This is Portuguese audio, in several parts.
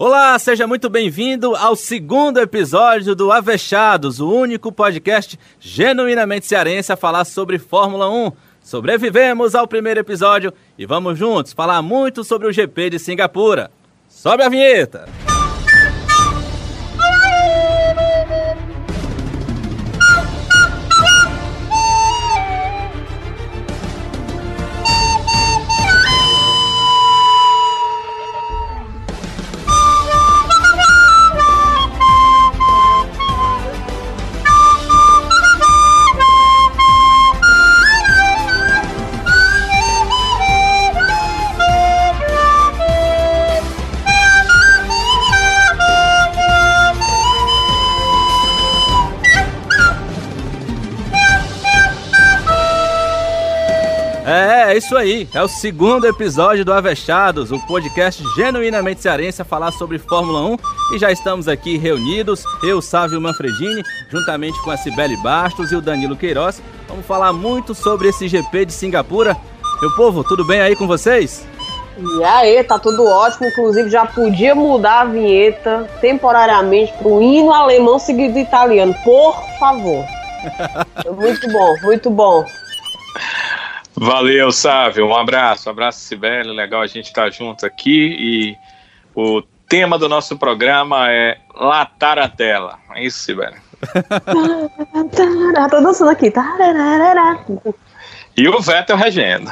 Olá, seja muito bem-vindo ao segundo episódio do Avechados, o único podcast genuinamente cearense a falar sobre Fórmula 1. Sobrevivemos ao primeiro episódio e vamos juntos falar muito sobre o GP de Singapura. Sobe a vinheta! É, isso aí. É o segundo episódio do Avechados, o podcast genuinamente cearense a falar sobre Fórmula 1. E já estamos aqui reunidos, eu, Sávio Manfredini, juntamente com a Cibele Bastos e o Danilo Queiroz. Vamos falar muito sobre esse GP de Singapura. Meu povo, tudo bem aí com vocês? E aí, tá tudo ótimo. Inclusive, já podia mudar a vinheta temporariamente pro hino alemão seguido do italiano. Por favor. muito bom, muito bom. Valeu, Sávio. Um abraço, um abraço, Sibeli. Legal a gente estar tá junto aqui. E o tema do nosso programa é latar a tela. É isso, Sibeli? Tô dançando aqui. E o Vettel regendo.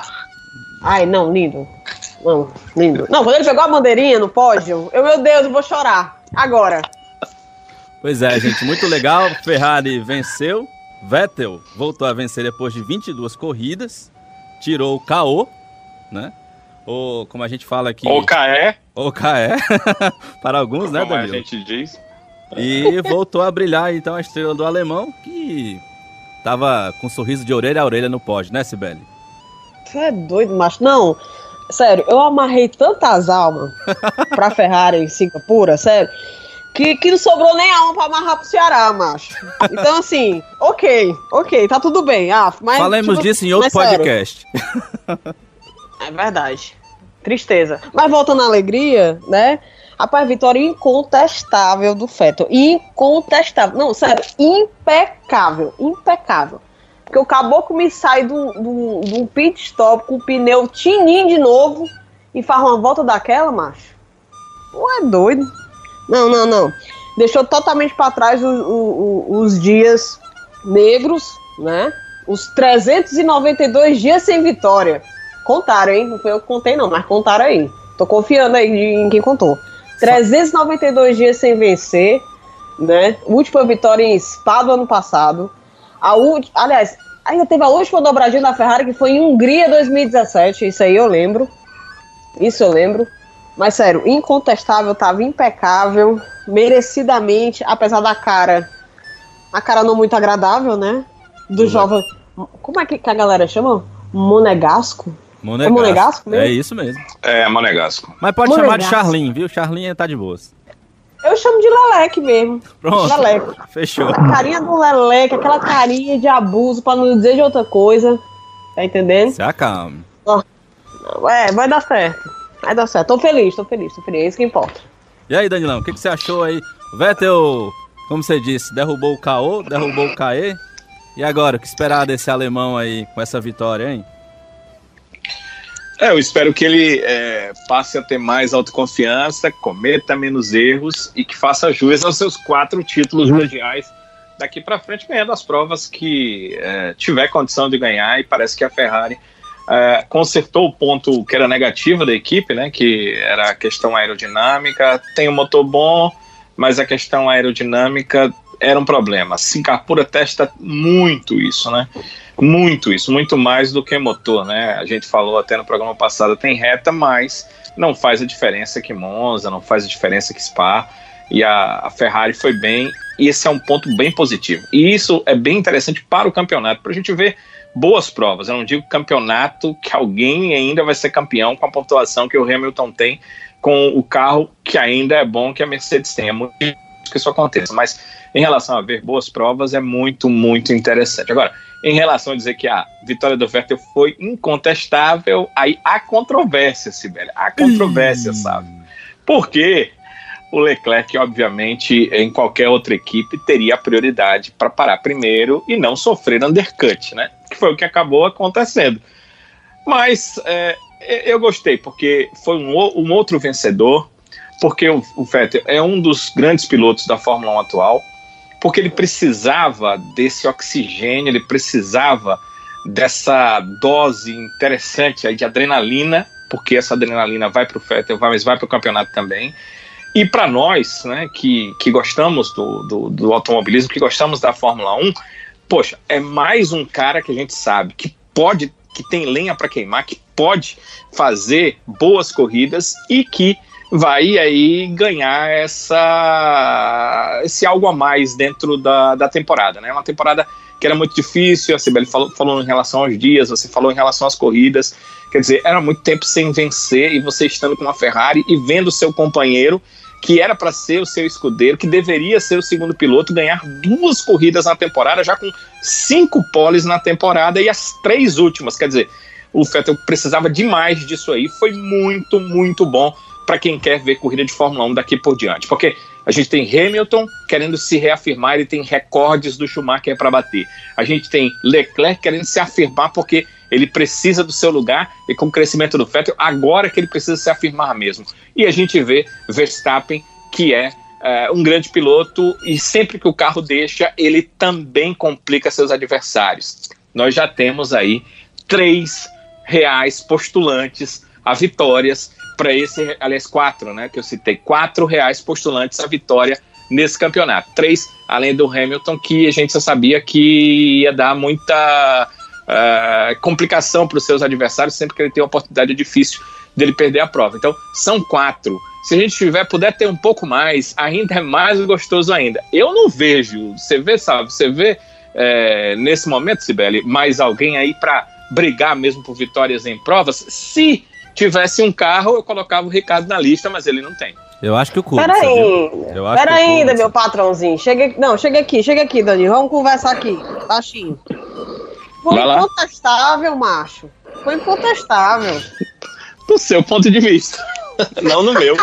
Ai, não, lindo. Não, lindo. Não, quando ele pegou a bandeirinha no pódio, eu, meu Deus, eu vou chorar. Agora. Pois é, gente, muito legal. Ferrari venceu. Vettel voltou a vencer depois de 22 corridas tirou o KO, né? Ou como a gente fala aqui. O KE. O KE. para alguns, né, Danilo? Como a gente diz. E voltou a brilhar então a estrela do alemão, que tava com um sorriso de orelha a orelha no pódio, né, Sibeli? Você é doido, macho. Não, sério, eu amarrei tantas almas pra Ferrari em Singapura, sério que, que não sobrou nem alma pra amarrar pro Ceará, macho. Então, assim, ok, ok, tá tudo bem. Ah, mas, Falemos tipo, disso em outro podcast. é verdade. Tristeza. Mas voltando à alegria, né? Rapaz, vitória incontestável do Feto. Incontestável. Não, sério, impecável. Impecável. Porque o caboclo me sai de um pit stop com o pneu tininho de novo e faz uma volta daquela, macho. Pô, é doido. Não, não, não. Deixou totalmente para trás o, o, os dias negros, né? Os 392 dias sem vitória. Contaram, hein? Não foi eu que contei, não, mas contaram aí. Tô confiando aí em quem contou. 392 dias sem vencer, né? Última vitória em Spa do ano passado. A aliás, ainda teve a última dobradinha da Ferrari que foi em Hungria 2017. Isso aí eu lembro. Isso eu lembro. Mas sério, incontestável, tava impecável, merecidamente, apesar da cara. A cara não muito agradável, né? Do uhum. jovem. Como é que, a galera chama? Monegasco? Monegasco. É Monegasco mesmo? É isso mesmo. É, Monegasco. Mas pode Monegasco. chamar de Charlin, viu? Charlin tá de boas. Eu chamo de Leleque mesmo. Pronto. Leleque. Fechou. A carinha do Leleque, aquela carinha de abuso, pra não dizer de outra coisa. Tá entendendo? Se acalme. É, vai dar certo. Vai dar certo. Tô feliz, tô feliz, tô feliz. É isso que importa. E aí, Danilão, o que, que você achou aí? Vettel, como você disse, derrubou o KO, derrubou o KE. E agora, o que esperar desse alemão aí com essa vitória, hein? É, eu espero que ele é, passe a ter mais autoconfiança, cometa menos erros e que faça jus aos seus quatro títulos mundiais daqui para frente, ganhando as provas que é, tiver condição de ganhar. E parece que a Ferrari é, consertou o ponto que era negativo da equipe, né, que era a questão aerodinâmica. Tem um motor bom, mas a questão aerodinâmica era um problema. Singapura testa muito isso, né? Muito isso, muito mais do que motor, né? A gente falou até no programa passado, tem reta, mas não faz a diferença que Monza, não faz a diferença que Spa. E a, a Ferrari foi bem, e esse é um ponto bem positivo. E isso é bem interessante para o campeonato, para a gente ver boas provas. Eu não digo campeonato que alguém ainda vai ser campeão com a pontuação que o Hamilton tem com o carro que ainda é bom que a Mercedes tem. É muito que isso aconteça. Mas em relação a ver boas provas, é muito, muito interessante. Agora, em relação a dizer que a vitória do Vettel foi incontestável, aí há controvérsia, Sibeli. Há controvérsia, sabe? Porque o Leclerc, obviamente, em qualquer outra equipe, teria a prioridade para parar primeiro e não sofrer undercut, né? Que foi o que acabou acontecendo. Mas é, eu gostei, porque foi um, um outro vencedor, porque o, o Vettel é um dos grandes pilotos da Fórmula 1 atual, porque ele precisava desse oxigênio, ele precisava dessa dose interessante de adrenalina, porque essa adrenalina vai para o Vettel, mas vai para o campeonato também. E para nós, né, que, que gostamos do, do, do, automobilismo, que gostamos da Fórmula 1, poxa, é mais um cara que a gente sabe que pode, que tem lenha para queimar, que pode fazer boas corridas e que vai aí ganhar essa esse algo a mais dentro da, da temporada, né? Uma temporada que era muito difícil, a Sibeli falou, falou em relação aos dias, você falou em relação às corridas, quer dizer, era muito tempo sem vencer e você estando com uma Ferrari e vendo seu companheiro que era para ser o seu escudeiro, que deveria ser o segundo piloto, ganhar duas corridas na temporada, já com cinco poles na temporada e as três últimas. Quer dizer, o Vettel precisava demais disso aí. Foi muito, muito bom para quem quer ver corrida de Fórmula 1 daqui por diante. Porque a gente tem Hamilton querendo se reafirmar, ele tem recordes do Schumacher para bater. A gente tem Leclerc querendo se afirmar porque ele precisa do seu lugar e com o crescimento do Vettel, agora que ele precisa se afirmar mesmo. E a gente vê Verstappen, que é uh, um grande piloto e sempre que o carro deixa, ele também complica seus adversários. Nós já temos aí três reais postulantes a vitórias para esse, aliás, quatro, né? Que eu citei, quatro reais postulantes a vitória nesse campeonato. Três, além do Hamilton, que a gente já sabia que ia dar muita uh, complicação para os seus adversários, sempre que ele tem uma oportunidade difícil dele perder a prova. Então, são quatro. Se a gente tiver, puder ter um pouco mais, ainda é mais gostoso ainda. Eu não vejo, você vê, sabe, você vê é, nesse momento, Sibeli, mais alguém aí para brigar mesmo por vitórias em provas. Se tivesse um carro, eu colocava o Ricardo na lista, mas ele não tem. Eu acho que o Cuba. Peraí. Pera ainda, meu patrãozinho. Chega, não, chega aqui, chega aqui, Dani. Vamos conversar aqui, baixinho. Foi incontestável, macho. Foi incontestável. Do seu ponto de vista. não no meu.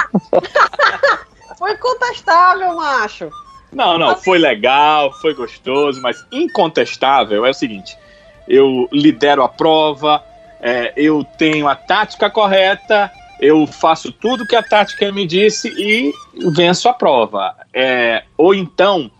foi incontestável, macho. Não, não, foi legal, foi gostoso, mas incontestável é o seguinte: eu lidero a prova, é, eu tenho a tática correta, eu faço tudo que a tática me disse e venço a prova. É, ou então,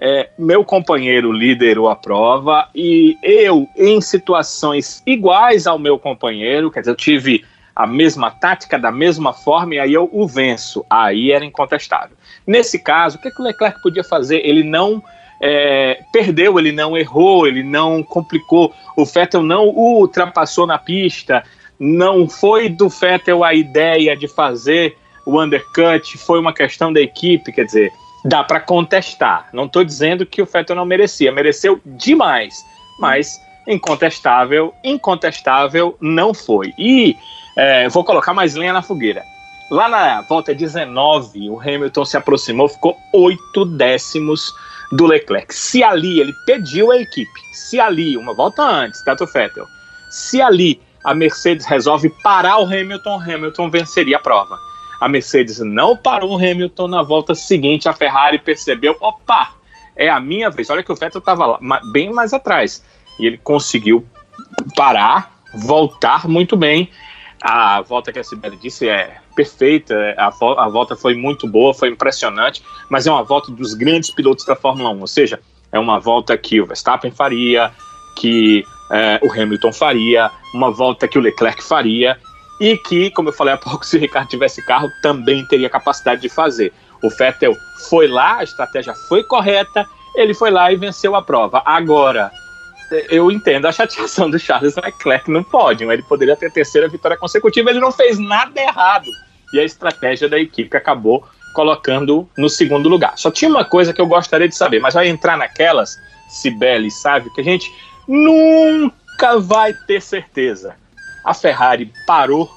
é, meu companheiro liderou a prova e eu, em situações iguais ao meu companheiro, quer dizer, eu tive a mesma tática, da mesma forma, e aí eu o venço. Aí era incontestável. Nesse caso, o que, que o Leclerc podia fazer? Ele não é, perdeu, ele não errou, ele não complicou. O Vettel não o ultrapassou na pista. Não foi do Vettel a ideia de fazer o undercut, foi uma questão da equipe. Quer dizer, dá para contestar. Não estou dizendo que o Vettel não merecia, mereceu demais, mas incontestável, incontestável não foi. E é, vou colocar mais lenha na fogueira. Lá na volta 19, o Hamilton se aproximou, ficou oito décimos do Leclerc. Se ali ele pediu a equipe, se ali, uma volta antes, Tato Vettel, se ali a Mercedes resolve parar o Hamilton, Hamilton venceria a prova. A Mercedes não parou o Hamilton na volta seguinte, a Ferrari percebeu, opa, é a minha vez. Olha que o Vettel estava bem mais atrás. E ele conseguiu parar, voltar muito bem. A volta que a Sibeli disse é perfeita, a, a volta foi muito boa, foi impressionante, mas é uma volta dos grandes pilotos da Fórmula 1, ou seja, é uma volta que o Verstappen faria, que é, o Hamilton faria, uma volta que o Leclerc faria, e que, como eu falei há pouco, se o Ricardo tivesse carro, também teria capacidade de fazer. O Vettel foi lá, a estratégia foi correta, ele foi lá e venceu a prova. Agora, eu entendo a chateação do Charles Leclerc no pódio. Ele poderia ter terceira vitória consecutiva, ele não fez nada errado e a estratégia da equipe acabou colocando no segundo lugar. Só tinha uma coisa que eu gostaria de saber, mas vai entrar naquelas, Sibeli sabe, que a gente nunca vai ter certeza. A Ferrari parou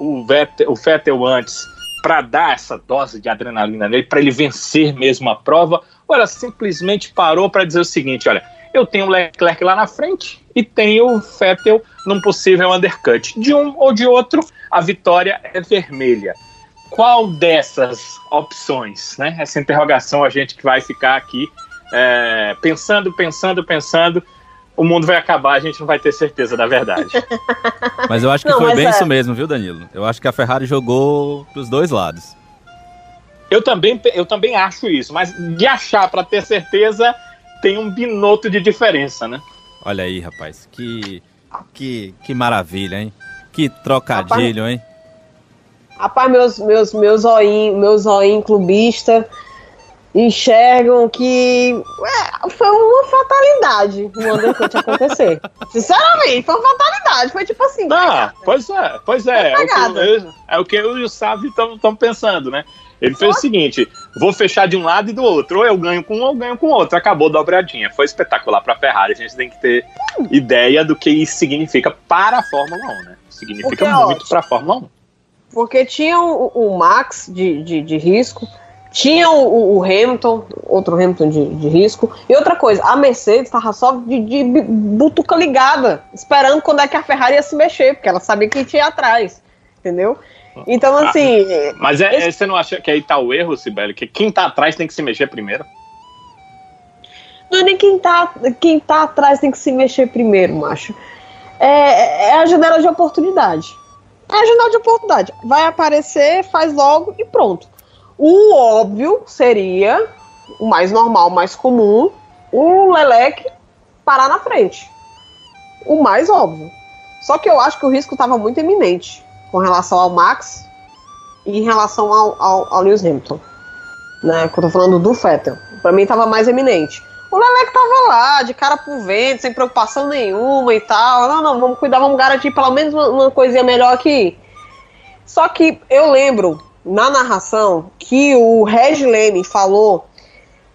o Vettel, o Vettel antes para dar essa dose de adrenalina nele, para ele vencer mesmo a prova, ou ela simplesmente parou para dizer o seguinte: olha, eu tenho o Leclerc lá na frente e tenho o Vettel num possível undercut. De um ou de outro, a vitória é vermelha. qual dessas opções, né? Essa interrogação a gente que vai ficar aqui é, pensando, pensando, pensando. O mundo vai acabar, a gente não vai ter certeza da verdade. Mas eu acho que não, foi bem é... isso mesmo, viu, Danilo? Eu acho que a Ferrari jogou pros dois lados. Eu também, eu também acho isso, mas de achar para ter certeza tem um binoto de diferença, né? Olha aí, rapaz, que que que maravilha, hein? Que trocadilho, rapaz, hein? Rapaz, meus meus meus zoinho, meus zoinho clubista enxergam que ué, foi uma fatalidade o undercut acontecer. Sinceramente, foi uma fatalidade. Foi tipo assim. Ah, pois é, pois é. É o, que, é o que eu e o Sávio estão pensando, né? Ele fez o seguinte: vou fechar de um lado e do outro. Ou eu ganho com um ou eu ganho com o outro. Acabou dobradinha. Foi espetacular para a Ferrari. A gente tem que ter ideia do que isso significa para a Fórmula 1, né? Significa Porque, muito para a Fórmula 1. Porque tinha o, o Max de, de, de, risco, tinha o, o, Hamilton, outro Hamilton de, de, risco. E outra coisa, a Mercedes estava só de, de butuca ligada, esperando quando é que a Ferrari ia se mexer, porque ela sabia que tinha atrás. Entendeu? Então, ah, assim. Ah, mas é, esse... você não acha que aí tá o erro, Sibeli? Que quem tá atrás tem que se mexer primeiro? Não é nem quem tá, quem tá atrás tem que se mexer primeiro, macho. É, é a janela de oportunidade. É a janela de oportunidade. Vai aparecer, faz logo e pronto. O óbvio seria, o mais normal, o mais comum, o Lelec parar na frente. O mais óbvio. Só que eu acho que o risco estava muito eminente com relação ao Max e em relação ao, ao, ao Lewis Hamilton. Né, que eu tô falando do Vettel. Para mim tava mais eminente. O Leleque tava lá, de cara pro vento, sem preocupação nenhuma e tal. Não, não, vamos cuidar, vamos garantir pelo menos uma, uma coisinha melhor aqui. Só que eu lembro na narração que o Reg Leme falou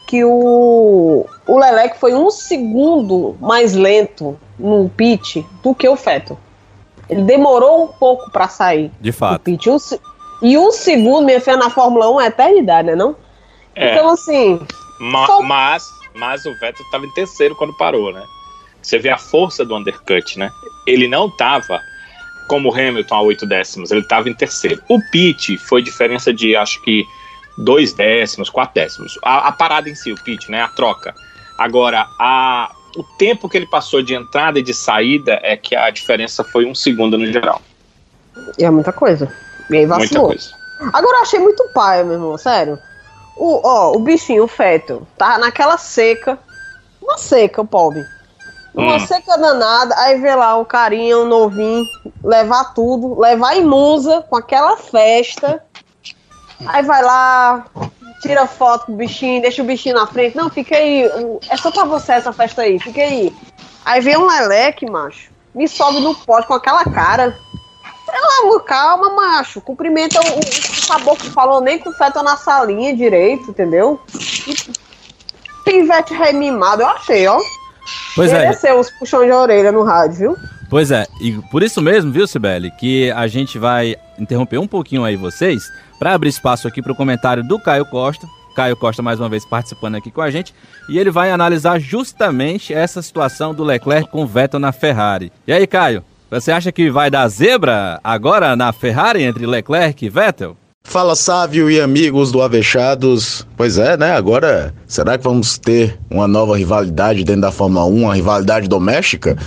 que o, o Leleque foi um segundo mais lento no pit do que o Vettel. Ele demorou um pouco para sair. De fato. Um, e um segundo, minha fé na Fórmula 1 é eternidade, né? Não? É. Então, assim. Ma só... Mas, mas o Vettel estava em terceiro quando parou, né? Você vê a força do undercut, né? Ele não estava como o Hamilton a oito décimos, ele estava em terceiro. O pit foi diferença de acho que dois décimos, quatro décimos. A, a parada em si, o pit, né? A troca. Agora, a, o tempo que ele passou de entrada e de saída é que a diferença foi um segundo no geral. E é muita coisa. E aí vacilou. Muita coisa. Agora eu achei muito pai, meu irmão, sério. O, ó, o bichinho, o feto, tá naquela seca. Uma seca, o pobre. Hum. seca danada, aí vê lá o carinha, o novinho, levar tudo, levar em Musa com aquela festa. Aí vai lá, tira foto com o bichinho, deixa o bichinho na frente. Não, fica aí. É só pra você essa festa aí, fica aí. Aí vem um leleque, macho. Me sobe no pote com aquela cara. Pelo calma, macho. Cumprimenta o, o caboclo falou nem com feta na salinha direito, entendeu? Pivete remimado, eu achei, ó. Pois Mereceu é. os puxões de orelha no rádio, viu? Pois é, e por isso mesmo, viu, Sibeli, que a gente vai interromper um pouquinho aí vocês para abrir espaço aqui para o comentário do Caio Costa. Caio Costa mais uma vez participando aqui com a gente e ele vai analisar justamente essa situação do Leclerc com o Vettel na Ferrari. E aí, Caio, você acha que vai dar zebra agora na Ferrari entre Leclerc e Vettel? Fala Sávio e amigos do Avechados. Pois é, né? Agora, será que vamos ter uma nova rivalidade dentro da Fórmula 1, uma rivalidade doméstica?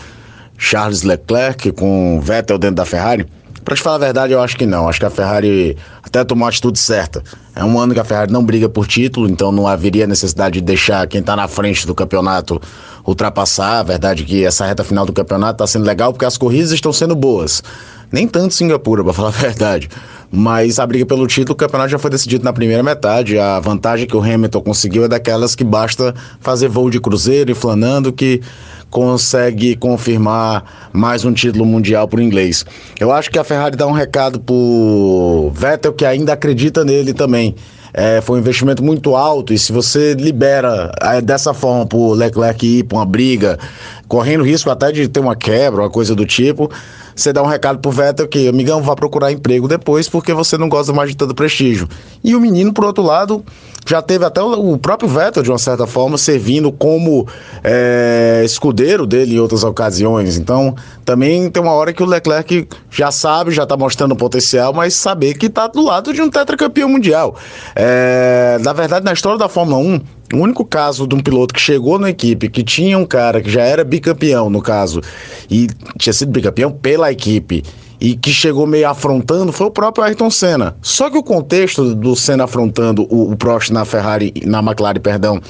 Charles Leclerc com Vettel dentro da Ferrari? Para te falar a verdade, eu acho que não. Acho que a Ferrari até tomou a atitude certa. É um ano que a Ferrari não briga por título, então não haveria necessidade de deixar quem está na frente do campeonato ultrapassar. A verdade é que essa reta final do campeonato está sendo legal porque as corridas estão sendo boas. Nem tanto Singapura, para falar a verdade. Mas a briga pelo título, o campeonato já foi decidido na primeira metade. A vantagem que o Hamilton conseguiu é daquelas que basta fazer voo de cruzeiro e flanando que consegue confirmar mais um título mundial para o inglês. Eu acho que a Ferrari dá um recado pro Vettel que ainda acredita nele também. É, foi um investimento muito alto e se você libera é, dessa forma pro Leclerc ir para uma briga, correndo risco até de ter uma quebra, uma coisa do tipo, você dá um recado pro Vettel que, amigão, vá procurar emprego depois porque você não gosta mais de todo prestígio. E o menino, por outro lado, já teve até o, próprio Vettel, de uma certa forma, servindo como é, escudeiro dele em outras ocasiões. Então, também tem uma hora que o Leclerc já sabe, já está mostrando o potencial, mas saber que está do lado de um tetracampeão mundial. É, na verdade, na história da Fórmula 1, o único caso de um piloto que chegou na equipe, que tinha um cara que já era bicampeão, no caso, e tinha sido bicampeão pela equipe, e que chegou meio afrontando foi o próprio Ayrton Senna. Só que o contexto do Senna afrontando o, o Prost na Ferrari, na McLaren, perdão,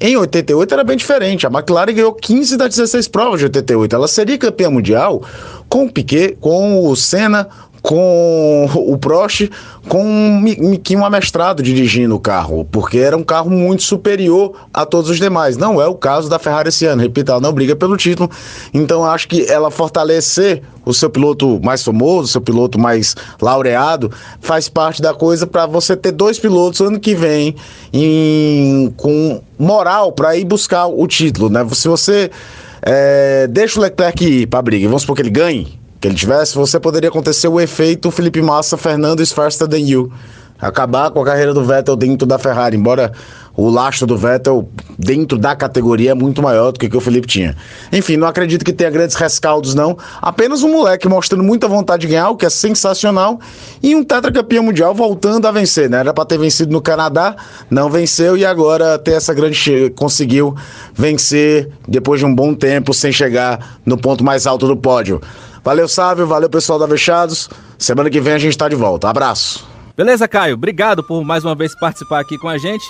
em 88 era bem diferente. A McLaren ganhou 15 das 16 provas de 88. Ela seria campeã mundial com o Piquet, com o Senna, com o Prost com um Miquinho amestrado dirigindo o carro, porque era um carro muito superior a todos os demais. Não é o caso da Ferrari esse ano, repito, ela não briga pelo título, então acho que ela fortalecer o seu piloto mais famoso, seu piloto mais laureado, faz parte da coisa para você ter dois pilotos ano que vem em, com moral para ir buscar o título, né? Se você é, deixa o Leclerc ir para a briga, vamos supor que ele ganhe, que ele tivesse, você poderia acontecer o efeito Felipe Massa, Fernando is faster than you. Acabar com a carreira do Vettel dentro da Ferrari, embora o lastro do Vettel dentro da categoria é muito maior do que, que o Felipe tinha. Enfim, não acredito que tenha grandes rescaldos, não. Apenas um moleque mostrando muita vontade de ganhar, o que é sensacional, e um tetracampeão mundial voltando a vencer, né? Era para ter vencido no Canadá, não venceu e agora ter essa grande conseguiu vencer depois de um bom tempo sem chegar no ponto mais alto do pódio. Valeu, Sávio. Valeu, pessoal da Vechados. Semana que vem a gente está de volta. Abraço. Beleza, Caio? Obrigado por mais uma vez participar aqui com a gente.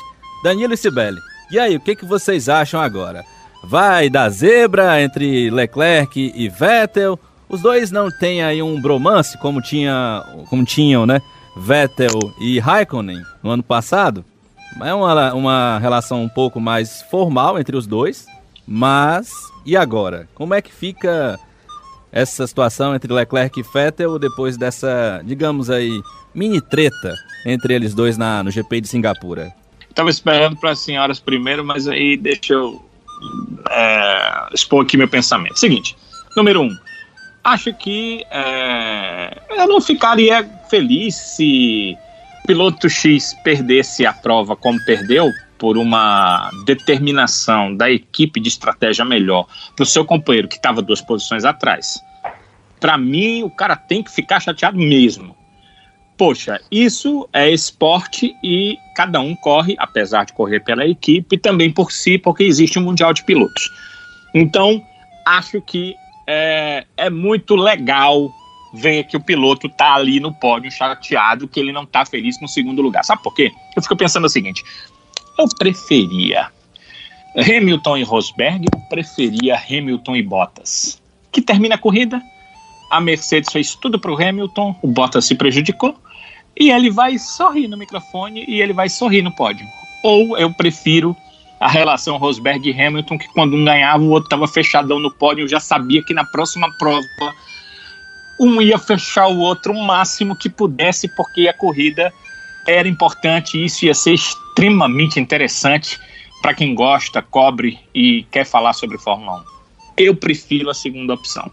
Danilo e Sibeli. E aí, o que, que vocês acham agora? Vai dar zebra entre Leclerc e Vettel? Os dois não têm aí um bromance como, tinha, como tinham, né? Vettel e Raikkonen no ano passado? É uma, uma relação um pouco mais formal entre os dois. Mas, e agora? Como é que fica essa situação entre Leclerc e Vettel depois dessa, digamos aí, mini treta entre eles dois na, no GP de Singapura? Estava esperando para as senhoras primeiro, mas aí deixa eu é, expor aqui meu pensamento. Seguinte, número um, acho que é, eu não ficaria feliz se piloto X perdesse a prova como perdeu por uma determinação da equipe de estratégia melhor para o seu companheiro que estava duas posições atrás. Para mim, o cara tem que ficar chateado mesmo. Poxa, isso é esporte e cada um corre, apesar de correr pela equipe, também por si, porque existe um mundial de pilotos. Então, acho que é, é muito legal ver que o piloto tá ali no pódio chateado, que ele não tá feliz no segundo lugar. Sabe por quê? Eu fico pensando o seguinte: eu preferia Hamilton e Rosberg, preferia Hamilton e Bottas. Que termina a corrida, a Mercedes fez tudo para o Hamilton, o Bottas se prejudicou, e ele vai sorrir no microfone e ele vai sorrir no pódio. Ou eu prefiro a relação Rosberg e Hamilton, que quando um ganhava, o outro estava fechadão no pódio, eu já sabia que na próxima prova um ia fechar o outro o máximo que pudesse, porque a corrida era importante isso ia ser extremamente interessante para quem gosta, cobre e quer falar sobre Fórmula 1. Eu prefiro a segunda opção,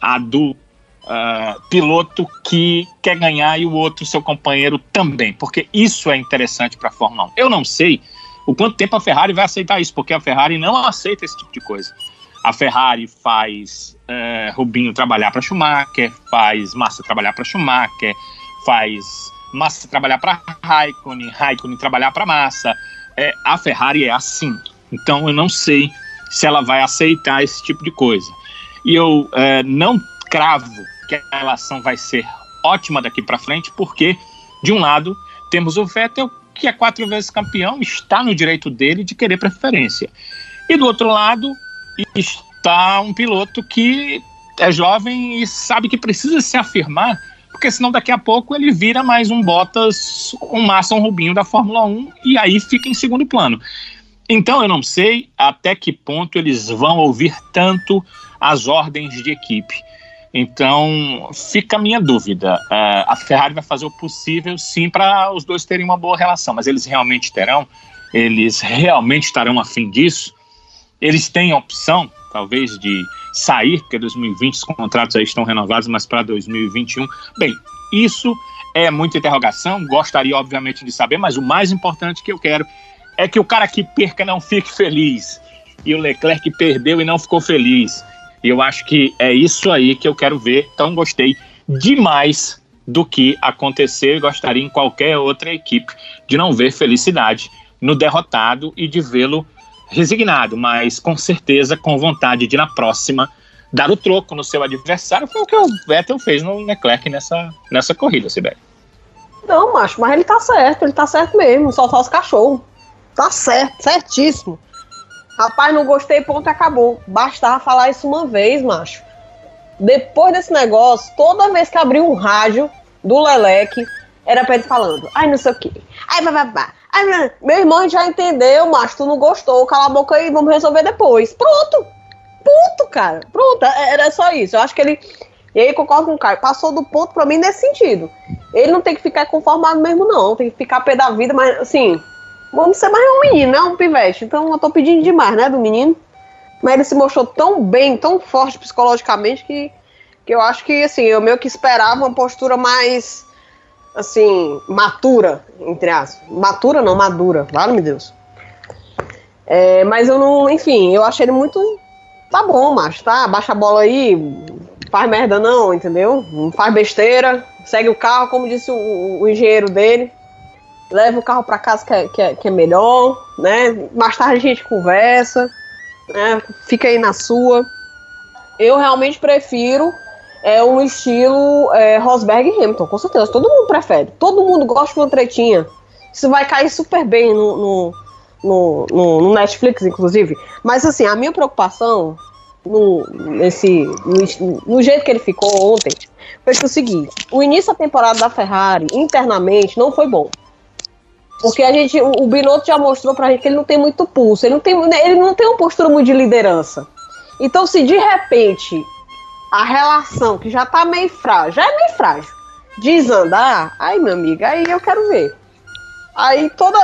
a do uh, piloto que quer ganhar e o outro, seu companheiro, também, porque isso é interessante para a Fórmula 1. Eu não sei o quanto tempo a Ferrari vai aceitar isso, porque a Ferrari não aceita esse tipo de coisa. A Ferrari faz uh, Rubinho trabalhar para Schumacher, faz Massa trabalhar para Schumacher, faz Massa trabalhar para Raikkonen, Raikkonen trabalhar para Massa. É, a Ferrari é assim. Então eu não sei se ela vai aceitar esse tipo de coisa. E eu é, não cravo que a relação vai ser ótima daqui para frente, porque, de um lado, temos o Vettel, que é quatro vezes campeão, está no direito dele de querer preferência. E do outro lado, está um piloto que é jovem e sabe que precisa se afirmar, porque senão daqui a pouco ele vira mais um Bottas, um Massa, um Rubinho da Fórmula 1 e aí fica em segundo plano. Então eu não sei até que ponto eles vão ouvir tanto as ordens de equipe. Então, fica a minha dúvida. Uh, a Ferrari vai fazer o possível, sim, para os dois terem uma boa relação, mas eles realmente terão? Eles realmente estarão afim disso? Eles têm a opção, talvez, de sair, porque 2020 os contratos aí estão renovados, mas para 2021. Bem, isso é muita interrogação, gostaria obviamente de saber, mas o mais importante que eu quero é que o cara que perca não fique feliz. E o Leclerc perdeu e não ficou feliz. E eu acho que é isso aí que eu quero ver. Então gostei demais do que aconteceu e gostaria em qualquer outra equipe de não ver felicidade no derrotado e de vê-lo resignado, mas com certeza com vontade de na próxima dar o troco no seu adversário. Foi o que o Vettel fez no Leclerc nessa, nessa corrida, Sibeli. Não, macho, mas ele tá certo, ele tá certo mesmo, soltar os cachorros. Tá certo, certíssimo. Rapaz, não gostei, ponto acabou. Bastava falar isso uma vez, macho. Depois desse negócio, toda vez que abriu um rádio do Leleque, era pra ele falando, ai não sei o que, ai bababá, ai meu irmão já entendeu, macho, tu não gostou, cala a boca aí, vamos resolver depois. Pronto, ponto, cara, pronto, é, era só isso. Eu acho que ele, e aí concordo com o Caio, passou do ponto pra mim nesse sentido. Ele não tem que ficar conformado mesmo não, tem que ficar pé da vida, mas assim, vamos ser mais um menino, né? Um pivete. Então eu tô pedindo demais, né, do menino. Mas ele se mostrou tão bem, tão forte psicologicamente que, que eu acho que, assim, eu meio que esperava uma postura mais, assim, matura, entre aspas. Matura não, madura, vale meu Deus. É, mas eu não, enfim, eu achei ele muito. Tá bom, macho, tá? Baixa a bola aí, faz merda não, entendeu? Não faz besteira, segue o carro, como disse o, o engenheiro dele leva o carro para casa que é, que, é, que é melhor, né? Mais tarde a gente conversa, né? Fica aí na sua. Eu realmente prefiro é um estilo é, Rosberg e Hamilton, com certeza. Todo mundo prefere. Todo mundo gosta de uma tretinha. Isso vai cair super bem no, no, no, no, Netflix, inclusive. Mas assim, a minha preocupação no, nesse, no, no, jeito que ele ficou ontem foi o seguinte: o início da temporada da Ferrari internamente não foi bom. Porque a gente, o, Binotto já mostrou pra gente que ele não tem muito pulso, ele não tem, ele não tem uma postura muito de liderança. Então, se de repente a relação, que já tá meio frágil, já é meio frágil, desandar, aí, meu amigo, aí eu quero ver. Aí todo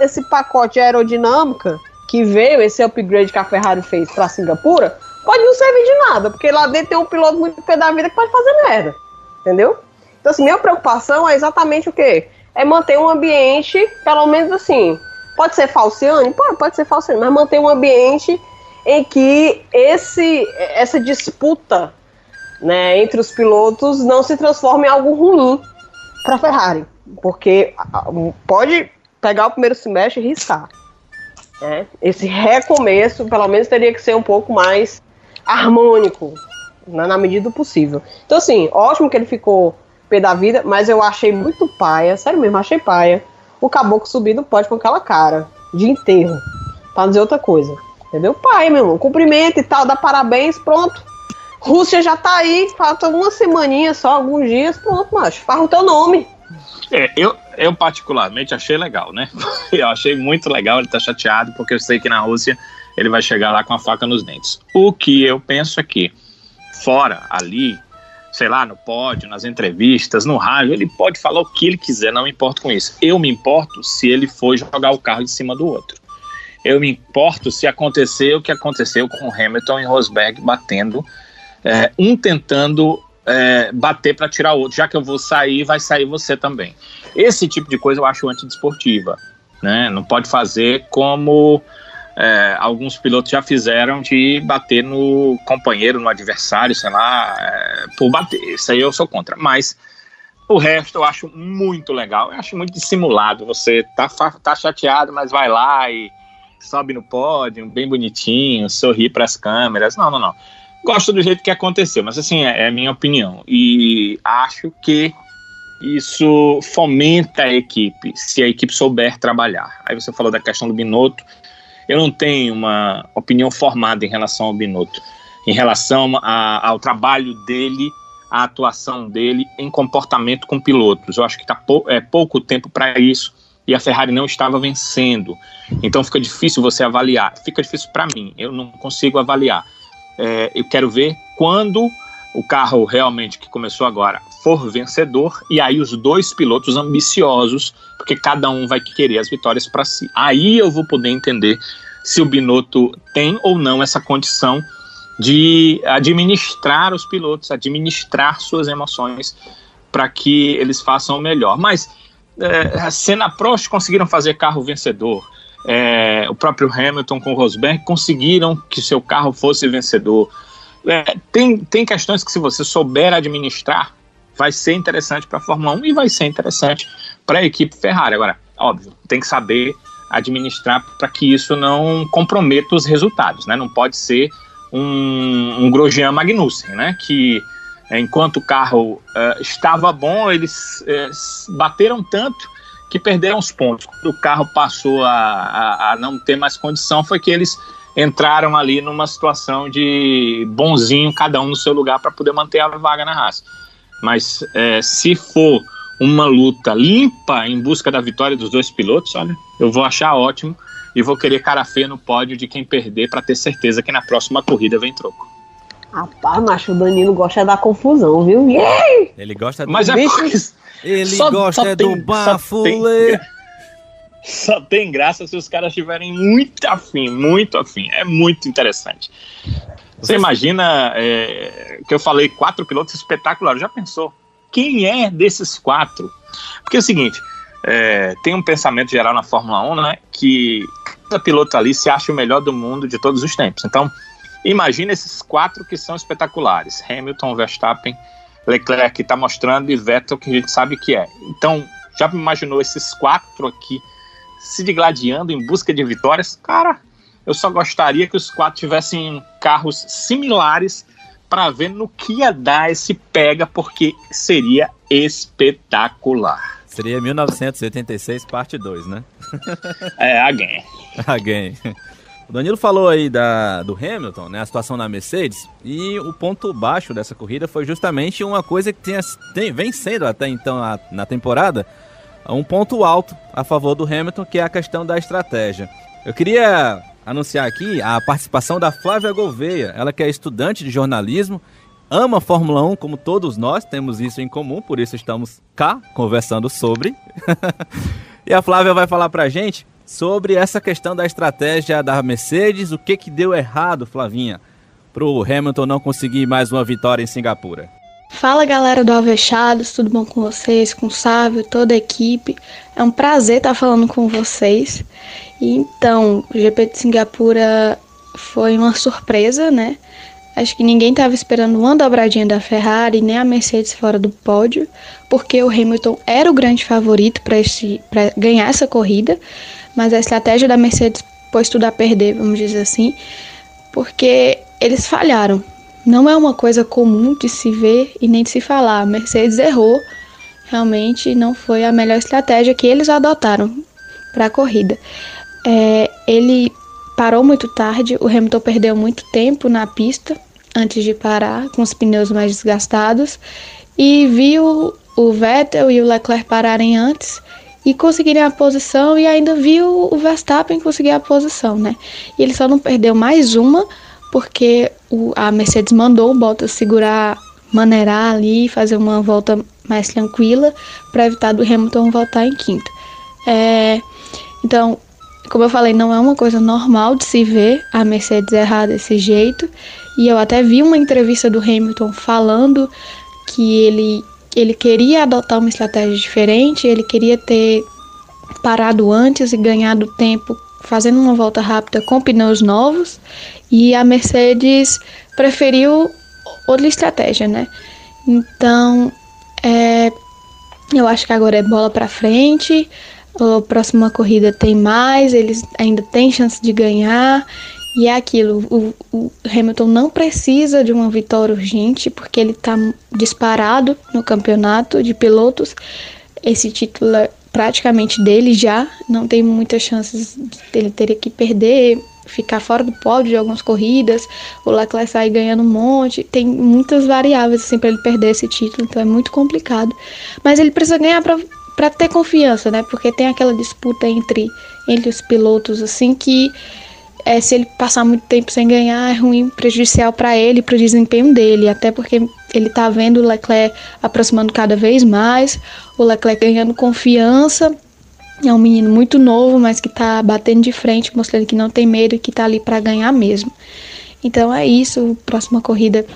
esse pacote aerodinâmica que veio, esse upgrade que a Ferrari fez pra Singapura, pode não servir de nada, porque lá dentro tem um piloto muito pé da vida que pode fazer merda. Entendeu? Então, assim, minha preocupação é exatamente o quê? é manter um ambiente, pelo menos assim, pode ser falciane? Pode, pode ser falciane, mas manter um ambiente em que esse, essa disputa né, entre os pilotos não se transforme em algo ruim para a Ferrari, porque pode pegar o primeiro semestre e riscar. Né? Esse recomeço, pelo menos, teria que ser um pouco mais harmônico, né, na medida do possível. Então, assim, ótimo que ele ficou pé da vida, mas eu achei muito paia, sério mesmo, achei paia. O caboclo subir no pódio com aquela cara de enterro, pra dizer outra coisa. Entendeu? Pai, meu irmão, cumprimento e tal, dá parabéns, pronto. Rússia já tá aí, falta uma semaninha só, alguns dias, pronto, macho, faz o teu nome. É, eu, eu particularmente achei legal, né? Eu achei muito legal, ele tá chateado, porque eu sei que na Rússia ele vai chegar lá com a faca nos dentes. O que eu penso é que, fora ali, sei lá, no pódio, nas entrevistas, no rádio, ele pode falar o que ele quiser, não me importo com isso. Eu me importo se ele for jogar o carro em cima do outro. Eu me importo se acontecer o que aconteceu com Hamilton e Rosberg batendo, é, um tentando é, bater para tirar o outro, já que eu vou sair, vai sair você também. Esse tipo de coisa eu acho antidesportiva. Né? Não pode fazer como é, alguns pilotos já fizeram de bater no companheiro, no adversário, sei lá, é, por bater. Isso aí eu sou contra. Mas o resto eu acho muito legal. Eu acho muito dissimulado. Você tá, tá chateado, mas vai lá e sobe no pódio, bem bonitinho, sorri para as câmeras. Não, não, não. Gosto do jeito que aconteceu, mas assim, é, é a minha opinião. E acho que isso fomenta a equipe, se a equipe souber trabalhar. Aí você falou da questão do Binotto. Eu não tenho uma opinião formada em relação ao Binotto, em relação a, ao trabalho dele, à atuação dele em comportamento com pilotos. Eu acho que está pou, é, pouco tempo para isso e a Ferrari não estava vencendo. Então fica difícil você avaliar. Fica difícil para mim, eu não consigo avaliar. É, eu quero ver quando o carro realmente que começou agora for vencedor e aí os dois pilotos ambiciosos, porque cada um vai querer as vitórias para si. Aí eu vou poder entender se o Binotto tem ou não essa condição de administrar os pilotos, administrar suas emoções para que eles façam o melhor. Mas é, Senna Prost conseguiram fazer carro vencedor. É, o próprio Hamilton com o Rosberg conseguiram que seu carro fosse vencedor. É, tem, tem questões que, se você souber administrar, vai ser interessante para a Fórmula 1 e vai ser interessante para a equipe Ferrari. Agora, óbvio, tem que saber administrar para que isso não comprometa os resultados, né? Não pode ser um, um Grosjean Magnussen, né? Que é, enquanto o carro uh, estava bom, eles uh, bateram tanto que perderam os pontos. Quando o carro passou a, a, a, não ter mais condição, foi que eles entraram ali numa situação de bonzinho, cada um no seu lugar, para poder manter a vaga na raça. Mas é, se for uma luta limpa em busca da vitória dos dois pilotos, olha, eu vou achar ótimo e vou querer cara feia no pódio de quem perder para ter certeza que na próxima corrida vem troco. Rapaz, macho, o Danilo gosta da confusão, viu? Yeah! Ele gosta do Mas é porque... Ele só, gosta só do bafulê. Só, só tem graça se os caras estiverem muito afim, muito afim. É muito interessante. Você imagina é, que eu falei quatro pilotos espetaculares. Já pensou? Quem é desses quatro? Porque é o seguinte, é, tem um pensamento geral na Fórmula 1, né? Que cada piloto ali se acha o melhor do mundo de todos os tempos. Então, imagina esses quatro que são espetaculares: Hamilton, Verstappen, Leclerc, está mostrando, e Vettel, que a gente sabe que é. Então, já imaginou esses quatro aqui se digladiando em busca de vitórias? Cara, eu só gostaria que os quatro tivessem carros similares para ver no que ia dar esse pega, porque seria espetacular. Seria 1986, parte 2, né? é, again. Again. O Danilo falou aí da, do Hamilton, né, a situação na Mercedes, e o ponto baixo dessa corrida foi justamente uma coisa que tem, tem, vem sendo até então na, na temporada, um ponto alto a favor do Hamilton, que é a questão da estratégia. Eu queria anunciar aqui a participação da Flávia Gouveia, ela que é estudante de jornalismo, ama a Fórmula 1 como todos nós, temos isso em comum, por isso estamos cá conversando sobre. e a Flávia vai falar pra gente sobre essa questão da estratégia da Mercedes, o que que deu errado, Flavinha, pro Hamilton não conseguir mais uma vitória em Singapura. Fala galera do Alvechados, tudo bom com vocês, com o Sávio, toda a equipe. É um prazer estar falando com vocês. Então, o GP de Singapura foi uma surpresa, né? Acho que ninguém estava esperando uma dobradinha da Ferrari, nem a Mercedes fora do pódio, porque o Hamilton era o grande favorito para ganhar essa corrida, mas a estratégia da Mercedes pôs tudo a perder, vamos dizer assim, porque eles falharam. Não é uma coisa comum de se ver e nem de se falar. A Mercedes errou, realmente não foi a melhor estratégia que eles adotaram para a corrida. É, ele parou muito tarde, o Hamilton perdeu muito tempo na pista antes de parar, com os pneus mais desgastados, e viu o Vettel e o Leclerc pararem antes e conseguirem a posição, e ainda viu o Verstappen conseguir a posição, né? E ele só não perdeu mais uma porque o, a Mercedes mandou o Bottas segurar, maneirar ali, fazer uma volta mais tranquila para evitar do Hamilton voltar em quinto. É, então, como eu falei, não é uma coisa normal de se ver a Mercedes errar desse jeito. E eu até vi uma entrevista do Hamilton falando que ele, ele queria adotar uma estratégia diferente, ele queria ter parado antes e ganhado tempo fazendo uma volta rápida com pneus novos. E a Mercedes preferiu outra estratégia, né? Então, é, eu acho que agora é bola para frente a próxima corrida tem mais, eles ainda têm chance de ganhar. E é aquilo, o, o Hamilton não precisa de uma vitória urgente, porque ele está disparado no campeonato de pilotos. Esse título é praticamente dele já, não tem muitas chances dele ter que perder, ficar fora do pódio de algumas corridas, o Leclerc sair ganhando um monte, tem muitas variáveis assim para ele perder esse título, então é muito complicado. Mas ele precisa ganhar para ter confiança, né? Porque tem aquela disputa entre, entre os pilotos, assim, que é, se ele passar muito tempo sem ganhar, é ruim, prejudicial para ele, para o desempenho dele. Até porque ele tá vendo o Leclerc aproximando cada vez mais, o Leclerc ganhando confiança. É um menino muito novo, mas que tá batendo de frente, mostrando que não tem medo e que tá ali para ganhar mesmo. Então é isso. Próxima corrida,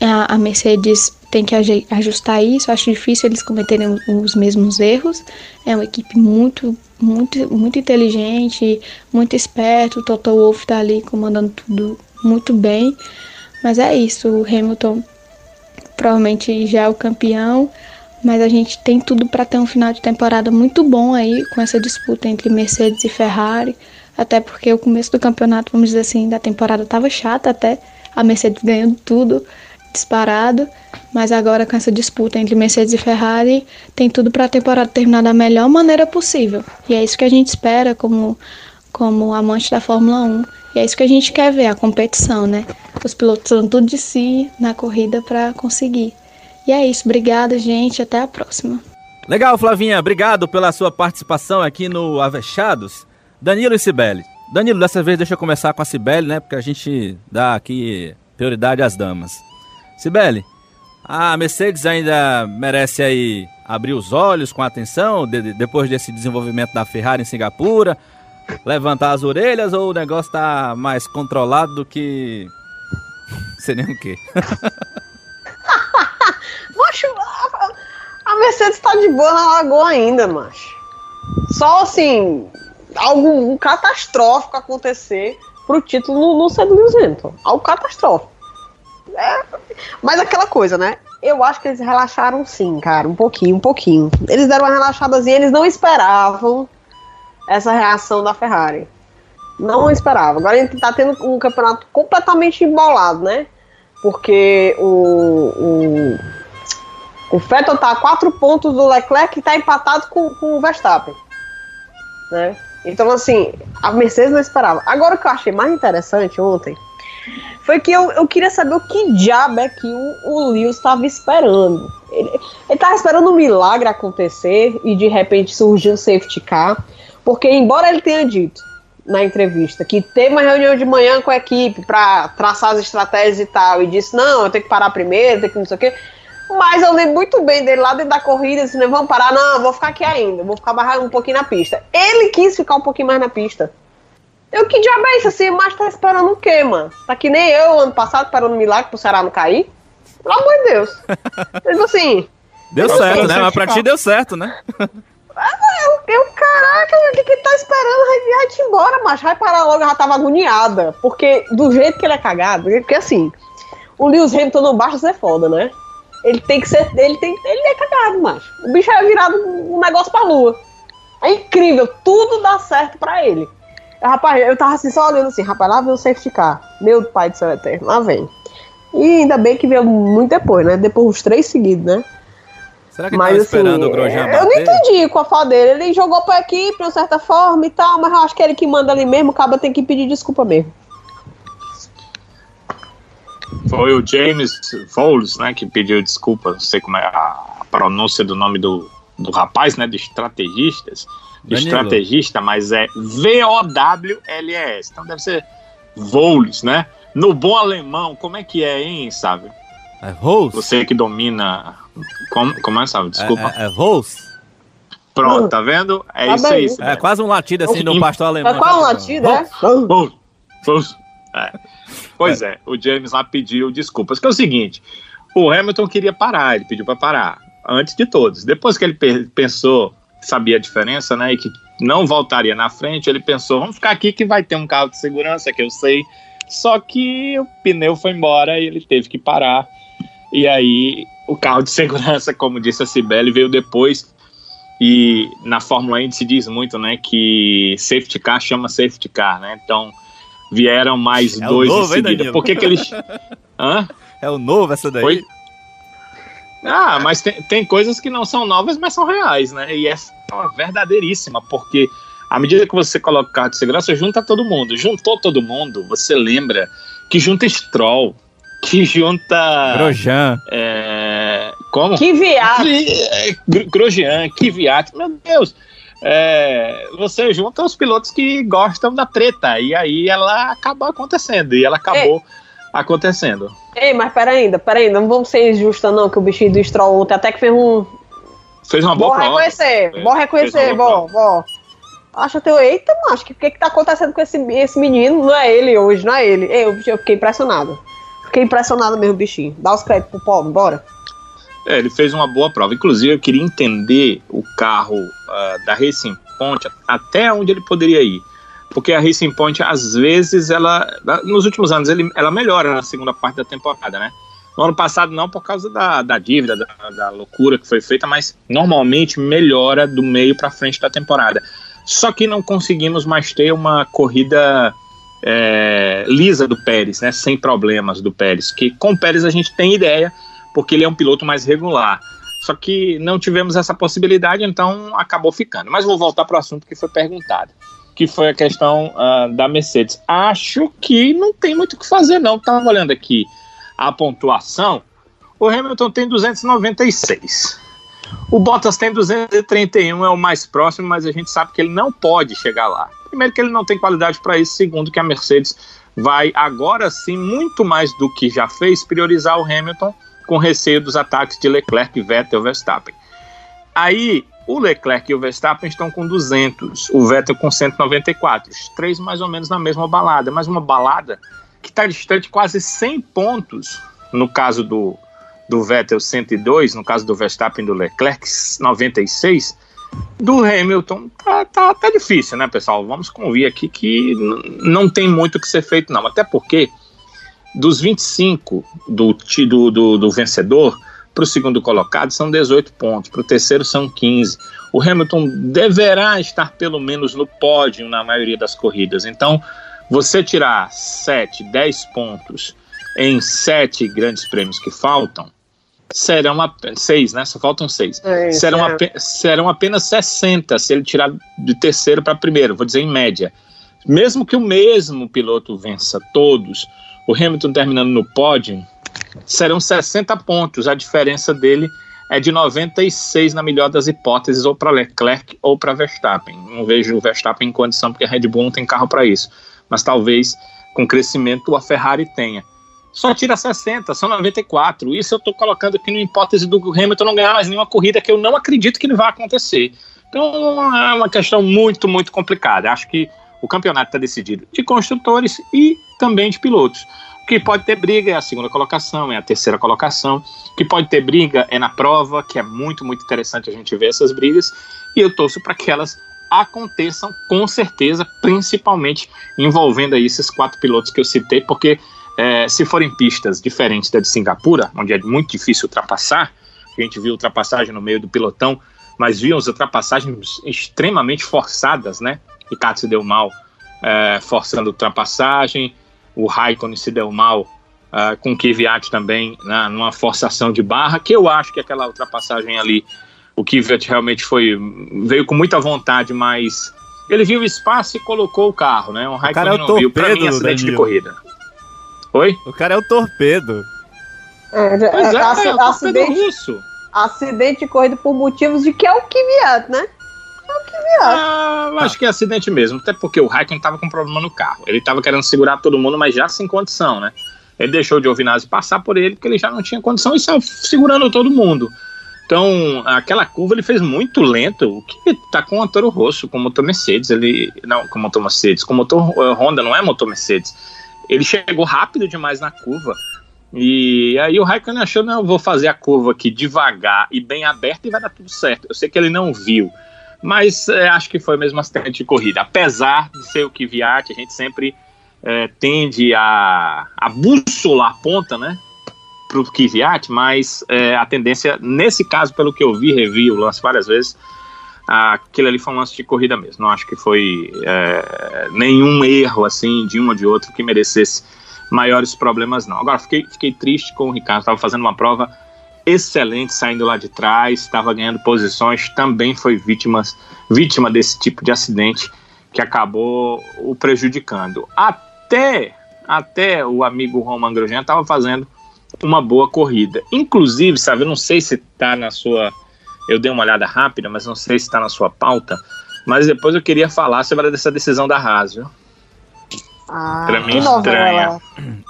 a, a Mercedes tem que ajustar isso. Acho difícil eles cometerem os mesmos erros. É uma equipe muito, muito, muito inteligente, muito esperto. O Toto Wolff está ali comandando tudo muito bem. Mas é isso. O Hamilton provavelmente já é o campeão. Mas a gente tem tudo para ter um final de temporada muito bom aí com essa disputa entre Mercedes e Ferrari. Até porque o começo do campeonato, vamos dizer assim, da temporada estava chata até. A Mercedes ganhando tudo disparado, mas agora com essa disputa entre Mercedes e Ferrari, tem tudo para a temporada terminar da melhor maneira possível. E é isso que a gente espera como como amante da Fórmula 1. E é isso que a gente quer ver, a competição, né? Os pilotos dando tudo de si na corrida para conseguir. E é isso, obrigada, gente, até a próxima. Legal, Flavinha, obrigado pela sua participação aqui no Avechados. Danilo e Cibele. Danilo, dessa vez deixa eu começar com a Cibele, né? Porque a gente dá aqui prioridade às damas. Sibeli, a Mercedes ainda merece aí abrir os olhos com atenção de, de, depois desse desenvolvimento da Ferrari em Singapura, levantar as orelhas ou o negócio tá mais controlado do que sei nem o quê. macho, a, Mercedes tá de boa na lagoa ainda, macho. Só assim, algo catastrófico acontecer pro título não ser do Lewis Hamilton. Algo catastrófico. É, mas aquela coisa, né? Eu acho que eles relaxaram sim, cara, um pouquinho, um pouquinho. Eles deram uma relaxadazinha, eles não esperavam essa reação da Ferrari. Não esperava. Agora a gente tá tendo um campeonato completamente embolado, né? Porque o, o, o Vettel tá a quatro pontos do Leclerc e tá empatado com, com o Verstappen. Né? Então, assim, a Mercedes não esperava. Agora o que eu achei mais interessante ontem foi que eu, eu queria saber o que diabo é que o, o Lewis estava esperando. Ele, estava esperando um milagre acontecer e de repente surgiu o safety car, porque embora ele tenha dito na entrevista que teve uma reunião de manhã com a equipe para traçar as estratégias e tal, e disse: Não, eu tenho que parar primeiro, tenho que não sei o quê. Mas eu lembro muito bem dele lá dentro da corrida, disse: Não, vamos parar, não, vou ficar aqui ainda, vou ficar um pouquinho na pista. Ele quis ficar um pouquinho mais na pista. Eu que diabo é isso assim? Mas tá esperando o quê, mano? Tá que nem eu ano passado esperando um milagre pro Ceará não cair? Pelo amor de Deus. tipo assim. Deu certo, né? Mas pra ti deu certo, né? Eu, eu, caraca, o que que tá esperando? Vai, vai te embora, mas vai parar logo. Eu já tava agoniada. Porque do jeito que ele é cagado, porque assim, o Lewis Hamilton não basta ser foda, né? Ele tem que ser. Ele, tem, ele é cagado, macho. O bicho é virado um negócio pra lua. É incrível, tudo dá certo pra ele. Rapaz, eu tava assim, só olhando assim, rapaz, lá vem o safety car. Meu pai do céu eterno, lá vem. E ainda bem que veio muito depois, né? Depois uns três seguidos, né? Será que mas, tava assim, esperando o Grosjean Eu não entendi com a fala dele. Ele jogou pra equipe de uma certa forma e tal, mas eu acho que ele que manda ali mesmo, acaba tem que pedir desculpa mesmo. Foi o James Fowles, né, que pediu desculpa, não sei como é a pronúncia do nome do, do rapaz, né, de estrategistas. Danilo. estrategista, mas é V-O-W-L-E-S. Então deve ser Voles, né? No bom alemão, como é que é, hein, sabe? É Vols? Você que domina. Como, como é, sabe? Desculpa. É, é, é Vols? Pronto, tá vendo? É isso aí. É quase um latido assim do pastor alemão. É quase um latido, é? Vols. É. Pois é. é, o James lá pediu desculpas. Que é o seguinte: o Hamilton queria parar, ele pediu para parar, antes de todos. Depois que ele pensou sabia a diferença, né? E que não voltaria na frente, ele pensou: vamos ficar aqui que vai ter um carro de segurança, que eu sei. Só que o pneu foi embora e ele teve que parar. E aí o carro de segurança, como disse a Cibele, veio depois. E na Fórmula 1 se diz muito, né, que safety car chama safety car, né? Então vieram mais é dois novo, em seguida. Hein, Por que, que eles. Hã? É o novo essa daí? Foi? Ah, mas tem, tem coisas que não são novas, mas são reais, né? E essa é uma verdadeiríssima, porque à medida que você coloca o carro de segurança, junta todo mundo. Juntou todo mundo, você lembra que junta Stroll, que junta. Grosjean. É, como? Que viado. É, Grosjean, que viado. Meu Deus. É, você junta os pilotos que gostam da treta. E aí ela acabou acontecendo. E ela acabou. É acontecendo. Ei, mas pera ainda, pera ainda, não vamos ser injustos não, que o bichinho do Stroll ontem até que fez um... Fez uma boa prova. Reconhecer, é, bom reconhecer, bom, bom. Acho até, eita, macho, o que, que, que tá acontecendo com esse, esse menino? Não é ele hoje, não é ele. Eu, eu fiquei impressionado. Fiquei impressionado mesmo, bichinho. Dá os créditos pro pobre, bora. É, ele fez uma boa prova. Inclusive, eu queria entender o carro uh, da Racing Point até onde ele poderia ir. Porque a Racing Point, às vezes, ela. Nos últimos anos, ele, ela melhora na segunda parte da temporada, né? No ano passado, não por causa da, da dívida, da, da loucura que foi feita, mas normalmente melhora do meio para frente da temporada. Só que não conseguimos mais ter uma corrida é, lisa do Pérez, né? Sem problemas do Pérez. Que com o Pérez a gente tem ideia, porque ele é um piloto mais regular. Só que não tivemos essa possibilidade, então acabou ficando. Mas vou voltar para o assunto que foi perguntado, que foi a questão uh, da Mercedes. Acho que não tem muito o que fazer, não. Estava olhando aqui a pontuação. O Hamilton tem 296. O Bottas tem 231, é o mais próximo, mas a gente sabe que ele não pode chegar lá. Primeiro, que ele não tem qualidade para isso. Segundo, que a Mercedes vai agora sim, muito mais do que já fez, priorizar o Hamilton com receio dos ataques de Leclerc, Vettel e Verstappen. Aí, o Leclerc e o Verstappen estão com 200, o Vettel com 194. Os três mais ou menos na mesma balada, mas uma balada que está distante quase 100 pontos no caso do, do Vettel 102, no caso do Verstappen e do Leclerc 96, do Hamilton tá, tá, tá difícil, né, pessoal? Vamos convir aqui que não tem muito o que ser feito, não. Até porque dos 25 do, do, do, do vencedor para o segundo colocado são 18 pontos, para o terceiro são 15. O Hamilton deverá estar pelo menos no pódio na maioria das corridas. Então, você tirar 7, 10 pontos em sete grandes prêmios que faltam, serão apenas seis, né? Só faltam seis. É, serão, é. serão apenas 60 se ele tirar de terceiro para primeiro, vou dizer em média. Mesmo que o mesmo piloto vença todos, o Hamilton terminando no pódio, serão 60 pontos. A diferença dele é de 96 na melhor das hipóteses, ou para Leclerc ou para Verstappen. Não vejo o Verstappen em condição, porque a Red Bull não tem carro para isso. Mas talvez com crescimento a Ferrari tenha só tira 60, são 94. Isso eu estou colocando aqui na hipótese do Hamilton não ganhar mais nenhuma corrida, que eu não acredito que ele vai acontecer. Então é uma questão muito, muito complicada. Acho que o campeonato está decidido de construtores e também de pilotos. O que pode ter briga é a segunda colocação, é a terceira colocação. O que pode ter briga é na prova, que é muito, muito interessante a gente ver essas brigas. E eu torço para que elas aconteçam com certeza, principalmente envolvendo aí esses quatro pilotos que eu citei, porque é, se forem pistas diferentes da de Singapura, onde é muito difícil ultrapassar, a gente viu ultrapassagem no meio do pilotão, mas viam as ultrapassagens extremamente forçadas, né? Ricardo se deu mal é, forçando ultrapassagem, o Raikkonen se deu mal é, com o Kvyat também né, numa forçação de barra, que eu acho que aquela ultrapassagem ali, o Kvyat realmente foi veio com muita vontade, mas ele viu o espaço e colocou o carro, né? O Raikkonen o não viu, para mim, acidente de corrida. Oi? O cara é o torpedo. É, pois é, é, é, o acidente, russo. Acidente de corrida por motivos de que é o Kvyat, né? É. Ah, eu acho que é acidente mesmo, até porque o Raikkonen tava com problema no carro. Ele tava querendo segurar todo mundo, mas já sem condição, né? Ele deixou de Giovinazzi passar por ele, porque ele já não tinha condição e saiu segurando todo mundo. Então, aquela curva ele fez muito lento, o que tá com o motor Rosso, com o motor Mercedes, ele não, com o motor Mercedes, com o motor uh, Honda, não é motor Mercedes ele chegou rápido demais na curva. E aí o Raikkonen achou, não, eu vou fazer a curva aqui devagar e bem aberta e vai dar tudo certo. Eu sei que ele não viu, mas é, acho que foi mesmo acidente de corrida. Apesar de ser o Kvyat, a gente sempre é, tende a, a bússola a ponta, né? Para o Kvyat, mas é, a tendência, nesse caso, pelo que eu vi, revi o lance várias vezes, aquele ali foi um lance de corrida mesmo. Não acho que foi é, nenhum erro assim de um ou de outro que merecesse maiores problemas, não. Agora, fiquei, fiquei triste com o Ricardo, estava fazendo uma prova excelente saindo lá de trás, estava ganhando posições, também foi vítima, vítima desse tipo de acidente que acabou o prejudicando. Até, até o amigo Roman Grosjean estava fazendo uma boa corrida. Inclusive, sabe, eu não sei se está na sua eu dei uma olhada rápida, mas não sei se está na sua pauta. Mas depois eu queria falar sobre essa decisão da Haas, viu? Ah, pra mim estranha.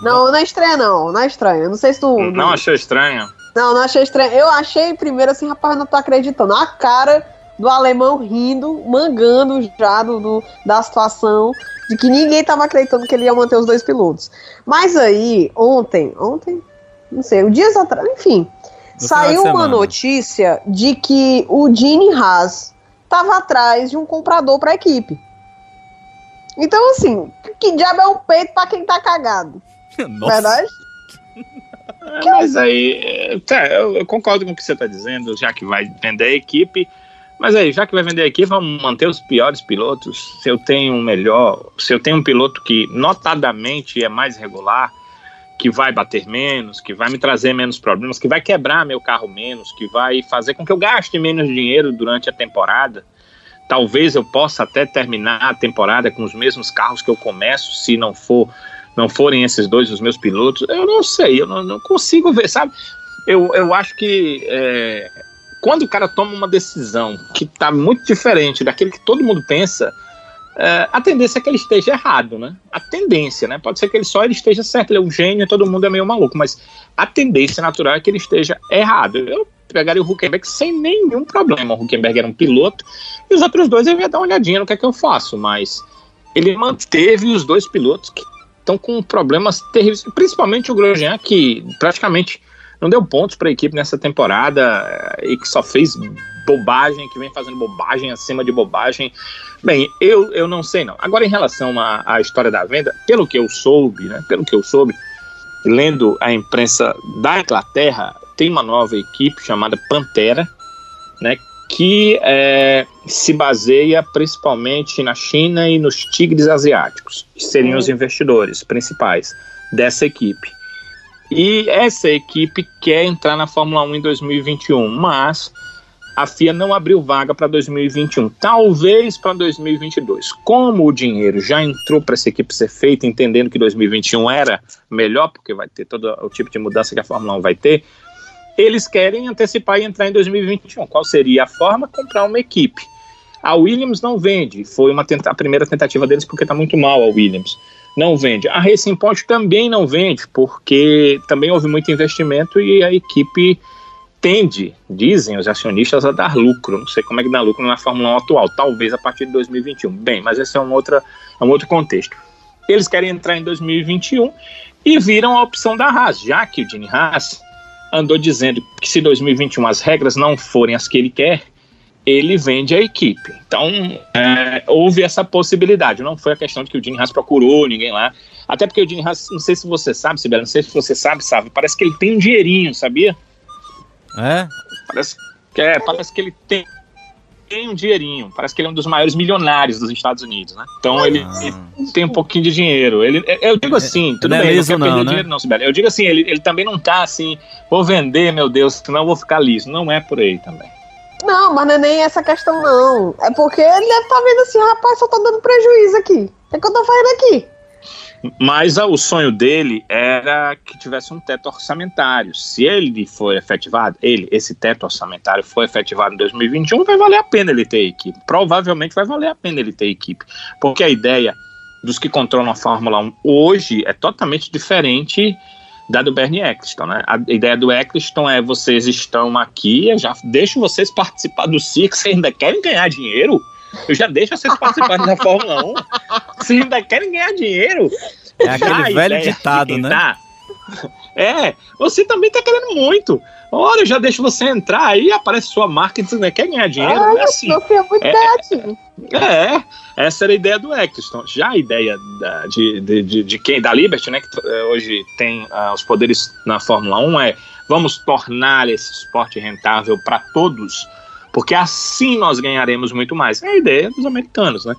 Não, não é estranha, não. Não é estranha. Não sei se tu. Não, achou estranha? Não, não achei estranha. Eu achei primeiro assim, rapaz, não tô acreditando. A cara do alemão rindo, mangando já do, do, da situação de que ninguém estava acreditando que ele ia manter os dois pilotos. Mas aí, ontem, ontem, não sei, o dias atrás, enfim, saiu uma notícia de que o Gene Haas estava atrás de um comprador para a equipe. Então, assim, que diabo é um peito para quem tá cagado? Nossa. Verdade? É, mas aí, tá, eu, eu, concordo com o que você está dizendo, já que vai vender a equipe. Mas aí, já que vai vender a equipe, vamos manter os piores pilotos. Se eu tenho um melhor, se eu tenho um piloto que notadamente é mais regular, que vai bater menos, que vai me trazer menos problemas, que vai quebrar meu carro menos, que vai fazer com que eu gaste menos dinheiro durante a temporada. Talvez eu possa até terminar a temporada com os mesmos carros que eu começo, se não for não forem esses dois os meus pilotos, eu não sei, eu não, não consigo ver, sabe? Eu, eu acho que é, quando o cara toma uma decisão que está muito diferente daquele que todo mundo pensa, é, a tendência é que ele esteja errado, né? A tendência, né? Pode ser que ele só ele esteja certo, ele é um gênio, todo mundo é meio maluco, mas a tendência natural é que ele esteja errado. Eu pegaria o Huckenberg sem nenhum problema. O Huckenberg era um piloto e os outros dois eu ia dar uma olhadinha no que é que eu faço, mas ele manteve os dois pilotos que estão com problemas terríveis, principalmente o Grosjean, que praticamente não deu pontos para a equipe nessa temporada eh, e que só fez bobagem, que vem fazendo bobagem acima de bobagem. Bem, eu, eu não sei não. Agora, em relação à, à história da venda, pelo que eu soube, né, pelo que eu soube, lendo a imprensa da Inglaterra, tem uma nova equipe chamada Pantera, né, que é, se baseia principalmente na China e nos tigres asiáticos, que seriam os investidores principais dessa equipe. E essa equipe quer entrar na Fórmula 1 em 2021, mas a FIA não abriu vaga para 2021, talvez para 2022. Como o dinheiro já entrou para essa equipe ser feita, entendendo que 2021 era melhor, porque vai ter todo o tipo de mudança que a Fórmula 1 vai ter, eles querem antecipar e entrar em 2021. Qual seria a forma? Comprar uma equipe. A Williams não vende, foi uma tenta a primeira tentativa deles porque está muito mal a Williams. Não vende. A Racing Point também não vende, porque também houve muito investimento e a equipe tende, dizem os acionistas, a dar lucro. Não sei como é que dá lucro na Fórmula 1 atual, talvez a partir de 2021. Bem, mas esse é um, outra, é um outro contexto. Eles querem entrar em 2021 e viram a opção da Haas, já que o Gene Haas andou dizendo que se 2021 as regras não forem as que ele quer, ele vende a equipe. Então, é, houve essa possibilidade. Não foi a questão de que o Gene Haas procurou ninguém lá. Até porque o Gene Haas, não sei se você sabe, Sibela, não sei se você sabe, sabe, parece que ele tem um dinheirinho, sabia? É? Parece que, é, parece que ele tem tem um dinheirinho. Parece que ele é um dos maiores milionários dos Estados Unidos, né? Então ele, ah. ele, tem um pouquinho de dinheiro. Ele, eu digo assim, tudo não bem, é liso, não quer não, perder né? dinheiro, não, Sibeli. Eu digo assim, ele, ele também não tá assim, vou vender, meu Deus, senão eu vou ficar liso. Não é por aí também. Não, mas não é nem essa questão, não. É porque ele deve estar tá vendo assim, rapaz, só tô dando prejuízo aqui. O que, é que eu tô fazendo aqui? Mas o sonho dele era que tivesse um teto orçamentário. Se ele for efetivado, ele, esse teto orçamentário for efetivado em 2021, vai valer a pena ele ter equipe. Provavelmente vai valer a pena ele ter equipe. Porque a ideia dos que controlam a Fórmula 1 hoje é totalmente diferente da do Bernie Eccleston, né? A ideia do Eccleston é vocês estão aqui, eu já deixo vocês participar do circo, vocês ainda querem ganhar dinheiro? Eu já deixo vocês participarem da Fórmula 1. Vocês ainda querem ganhar dinheiro. É aquele velho ditado, né? Tá. É, você também tá querendo muito. Ora, eu já deixo você entrar aí, aparece sua marca e você né, quer ganhar dinheiro. Ah, é assim. Você é muito é, é, essa era a ideia do Eccleston. Já a ideia da, de, de, de, de, quem, da Liberty, né, que eh, hoje tem uh, os poderes na Fórmula 1, é vamos tornar esse esporte rentável para todos porque assim nós ganharemos muito mais. É a ideia dos americanos, né?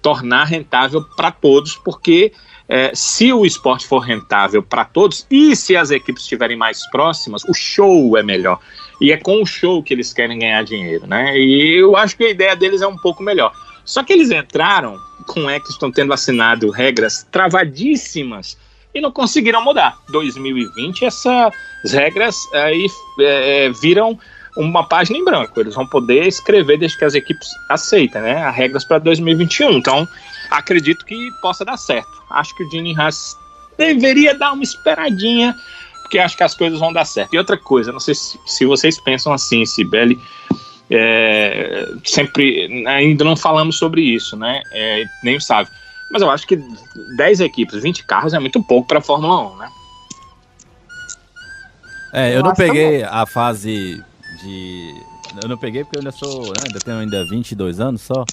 Tornar rentável para todos, porque é, se o esporte for rentável para todos e se as equipes estiverem mais próximas, o show é melhor. E é com o show que eles querem ganhar dinheiro, né? E eu acho que a ideia deles é um pouco melhor. Só que eles entraram com é que estão tendo assinado regras travadíssimas e não conseguiram mudar. 2020 essas regras aí é, é viram uma página em branco. Eles vão poder escrever desde que as equipes aceitem, né? As regras para 2021. Então, acredito que possa dar certo. Acho que o Gene Haas deveria dar uma esperadinha, porque acho que as coisas vão dar certo. E outra coisa, não sei se, se vocês pensam assim, Sibeli, É, sempre, ainda não falamos sobre isso, né? É, nem o Sávio. Mas eu acho que 10 equipes, 20 carros é muito pouco para a Fórmula 1, né? É, eu, eu não peguei também. a fase de. Eu não peguei porque eu ainda sou. Né, ainda tenho ainda 22 anos só.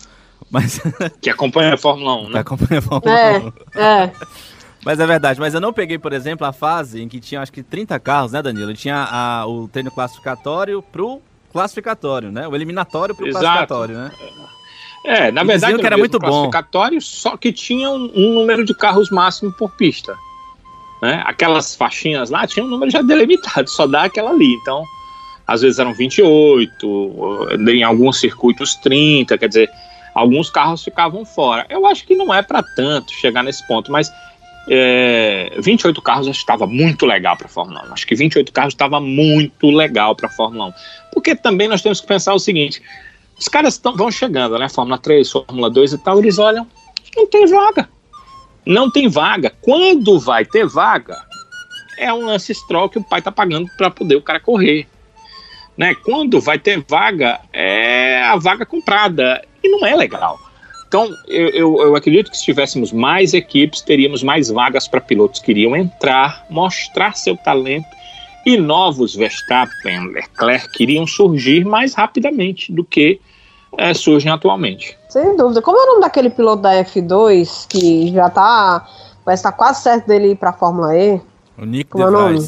Mas... Que acompanha a Fórmula 1, né? Que acompanha a Fórmula é, 1. É. Mas é verdade, mas eu não peguei, por exemplo, a fase em que tinha acho que 30 carros, né, Danilo? Tinha a, o treino classificatório pro classificatório, né? O eliminatório pro Exato. classificatório, né? É, na e verdade, que era muito classificatório, bom. só que tinha um, um, número de carros máximo por pista. Né? Aquelas faixinhas lá tinha um número já delimitado, só dá aquela ali. Então, às vezes eram 28, em alguns circuitos 30, quer dizer, alguns carros ficavam fora. Eu acho que não é para tanto chegar nesse ponto, mas é, 28 carros estava muito legal para a Fórmula 1. Acho que 28 carros estava muito legal para a Fórmula 1. Porque também nós temos que pensar o seguinte: os caras tão, vão chegando, né? Fórmula 3, Fórmula 2 e tal, eles olham, não tem vaga. Não tem vaga. Quando vai ter vaga, é um lance stroll que o pai tá pagando para poder o cara correr. Né? Quando vai ter vaga, é a vaga comprada. E não é legal. Então, eu, eu, eu, acredito que se tivéssemos mais equipes, teríamos mais vagas para pilotos que iriam entrar, mostrar seu talento e novos Verstappen, Leclerc iriam surgir mais rapidamente do que é, surgem atualmente. Sem dúvida. Como é o nome daquele piloto da F2 que já está, vai estar quase certo dele ir para a Fórmula E? O Nick Como é o nome?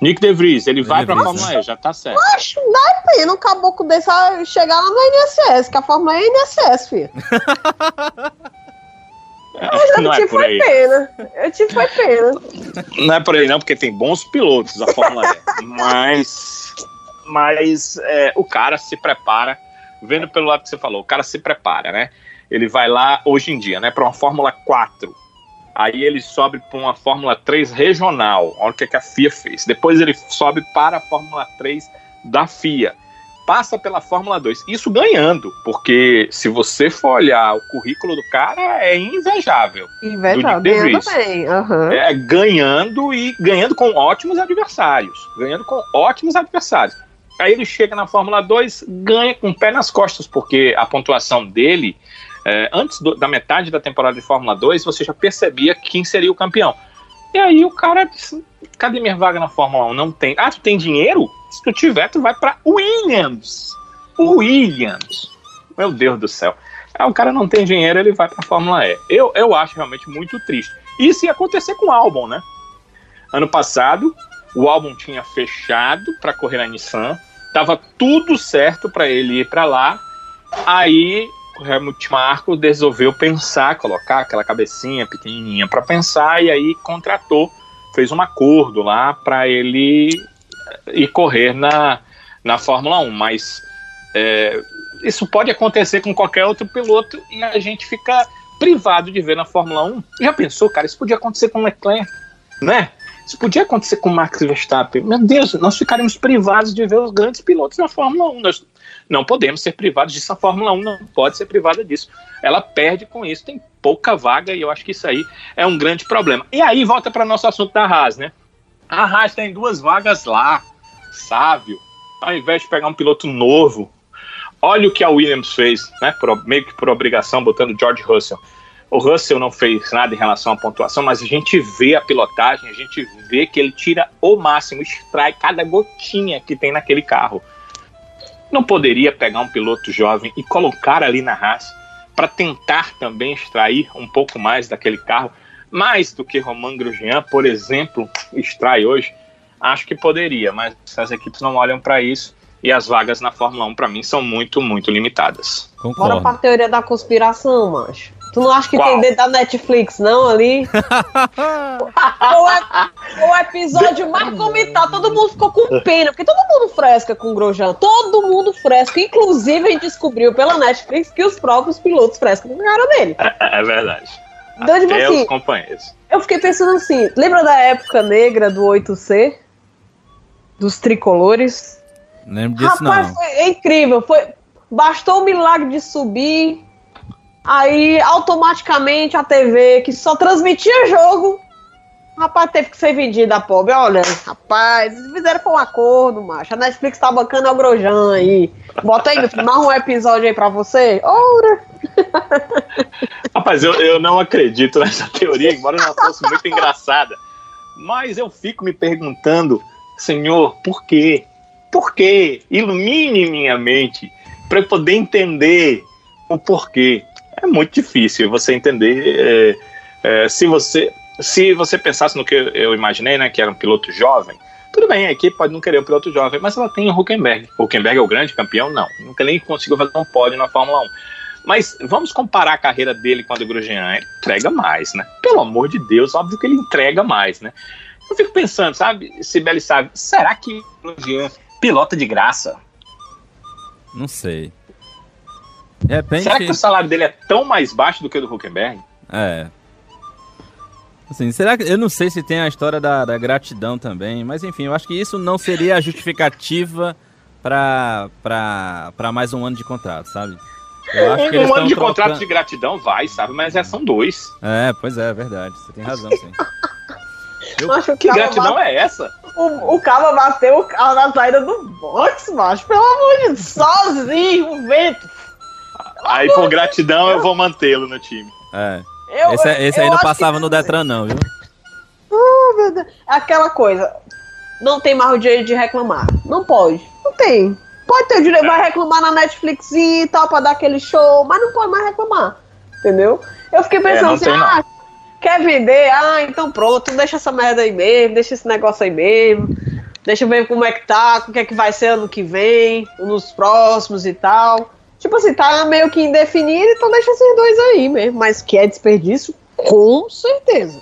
Nick De Vries, ele vai para a Fórmula E, já tá certo. Acho, dá pena um caboclo desse chegar lá no INSS, que a Fórmula E é INSS, filho. Mas eu não é por aí. pena. Eu tive foi pena. Não é por aí não, porque tem bons pilotos a Fórmula E. mas mas é, o cara se prepara, vendo pelo lado que você falou, o cara se prepara, né? Ele vai lá hoje em dia, né, para uma Fórmula 4 Aí ele sobe para uma Fórmula 3 regional. Olha o que, é que a FIA fez. Depois ele sobe para a Fórmula 3 da FIA. Passa pela Fórmula 2. Isso ganhando, porque se você for olhar o currículo do cara, é invejável. Invejável, ganhando bem. Uhum. É, ganhando e ganhando com ótimos adversários. Ganhando com ótimos adversários. Aí ele chega na Fórmula 2, ganha com o pé nas costas, porque a pontuação dele é, antes do, da metade da temporada de Fórmula 2, você já percebia quem seria o campeão. E aí o cara disse: cadê minha vaga na Fórmula 1? Não tem. Ah, tu tem dinheiro? Se tu tiver, tu vai para Williams. Williams. Meu Deus do céu. Ah, o cara não tem dinheiro, ele vai para Fórmula E. Eu, eu acho realmente muito triste. Isso ia acontecer com o álbum, né? Ano passado, o álbum tinha fechado para correr na Nissan, tava tudo certo para ele ir para lá. Aí Helmut Marko resolveu pensar, colocar aquela cabecinha pequenininha para pensar e aí contratou, fez um acordo lá para ele ir correr na, na Fórmula 1. Mas é, isso pode acontecer com qualquer outro piloto e a gente fica privado de ver na Fórmula 1. Já pensou, cara? Isso podia acontecer com o Leclerc, né? Isso podia acontecer com o Max Verstappen. Meu Deus, nós ficaríamos privados de ver os grandes pilotos na Fórmula 1. Nós não podemos ser privados disso. A Fórmula 1 não pode ser privada disso. Ela perde com isso, tem pouca vaga e eu acho que isso aí é um grande problema. E aí volta para nosso assunto da Haas, né? A Haas tem duas vagas lá, sábio. Ao invés de pegar um piloto novo, olha o que a Williams fez, né? Por, meio que por obrigação, botando George Russell. O Russell não fez nada em relação à pontuação, mas a gente vê a pilotagem, a gente vê que ele tira o máximo, extrai cada gotinha que tem naquele carro não poderia pegar um piloto jovem e colocar ali na Haas para tentar também extrair um pouco mais daquele carro, mais do que Romain Grosjean, por exemplo, extrai hoje? Acho que poderia, mas as equipes não olham para isso e as vagas na Fórmula 1 para mim são muito, muito limitadas. Concordo. Bora para a teoria da conspiração, macho. Tu não acha que Qual? tem dentro da Netflix, não, ali? o, o, episódio mais comentado, todo mundo ficou com pena, porque todo mundo fresca com o Grosjean, todo mundo fresca, inclusive a gente descobriu pela Netflix que os próprios pilotos frescam com a cara dele. É, é verdade. Então, tipo assim, os companheiros. Eu fiquei pensando assim, lembra da época negra do 8C? Dos tricolores? Lembro disso Rapaz, não. Foi incrível, foi... Bastou o milagre de subir Aí automaticamente a TV que só transmitia jogo Rapaz, teve que ser vendida a pobre. Olha, rapaz, eles fizeram com um acordo, macho. A Netflix tá bancando o Grojan aí. Bota aí, mais um episódio aí pra você. Ora! Rapaz, eu, eu não acredito nessa teoria, embora ela fosse muito engraçada. Mas eu fico me perguntando, Senhor, por quê? Por quê? Ilumine minha mente para eu poder entender o porquê. É muito difícil você entender. É, é, se você se você pensasse no que eu imaginei, né, que era um piloto jovem, tudo bem, a equipe pode não querer um piloto jovem, mas ela tem o Huckenberg. O Huckenberg é o grande campeão? Não. Nunca nem conseguiu fazer um pódio na Fórmula 1. Mas vamos comparar a carreira dele com a do Grosjean. Ele entrega mais, né? Pelo amor de Deus, óbvio que ele entrega mais, né? Eu fico pensando, sabe, Sibeli sabe, será que o Grosjean pilota de graça? Não sei. Repente... Será que o salário dele é tão mais baixo do que o do Huckenberg? É, Assim, será que. Eu não sei se tem a história da, da gratidão também, mas enfim, eu acho que isso não seria a justificativa para mais um ano de contrato, sabe? Eu acho que um ano de trocando... contrato de gratidão vai, sabe? Mas é, são dois. É, pois é, é verdade. Você tem razão, sim. Eu... Acho que gratidão bate... é essa? O, o cara bateu o carro na saída do box, macho. Pelo amor de Deus, sozinho, o vento. Aí, por gratidão, eu vou mantê-lo no time. É. Eu, esse, esse aí não passava no Detran, não, viu? Oh, meu Deus. Aquela coisa. Não tem mais o direito de reclamar. Não pode. Não tem. Pode ter o direito, vai reclamar na Netflix e tal, pra dar aquele show, mas não pode mais reclamar. Entendeu? Eu fiquei é, pensando é, assim, ah, quer vender? Ah, então pronto, deixa essa merda aí mesmo, deixa esse negócio aí mesmo. Deixa eu ver como é que tá, o que é que vai ser ano que vem, nos próximos e tal. Tipo assim, tá meio que indefinido, então deixa esses dois aí mesmo. Mas que é desperdício, com certeza.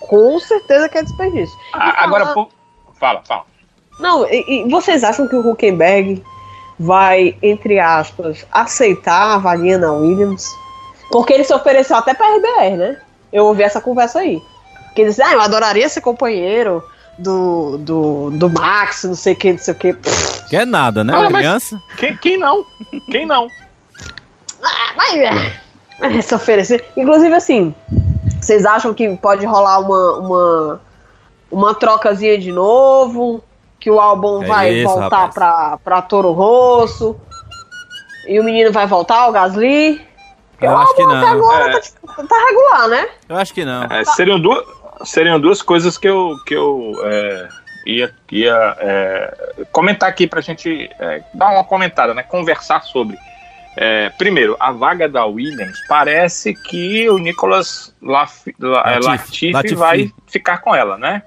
Com certeza que é desperdício. Ah, agora, fala, fala. Não, e, e, vocês acham que o Huckenberg vai, entre aspas, aceitar a vaguinha na Williams? Porque ele se ofereceu até pra RBR, né? Eu ouvi essa conversa aí. Que ele disse, ah, eu adoraria ser companheiro do, do, do Max, não sei o que, não sei o que. Quer nada, né, ah, criança? Quem, quem não? Quem não? Ah, mas, se oferecer. Inclusive, assim, vocês acham que pode rolar uma, uma, uma trocazinha de novo? Que o álbum é vai isso, voltar pra, pra Toro Rosso? E o menino vai voltar, o Gasly? Eu acho que não. Até agora é. tá, tá, regular, né? Eu acho que não. É, seriam duas seriam duas coisas que eu, que eu é, ia, ia é, comentar aqui para a gente é, dar uma comentada, né, conversar sobre. É, primeiro, a vaga da Williams parece que o Nicolas Laf, Latif, Latifi, Latifi vai ficar com ela, né?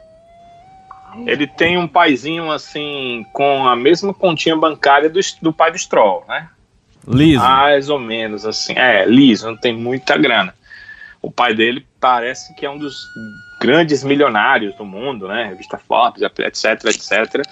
Ele tem um paizinho assim com a mesma continha bancária do, do pai do Stroll, né? Liso. Mais ou menos assim. É, liso, não tem muita grana. O pai dele parece que é um dos grandes milionários do mundo, né? Revista Forbes, etc, etc.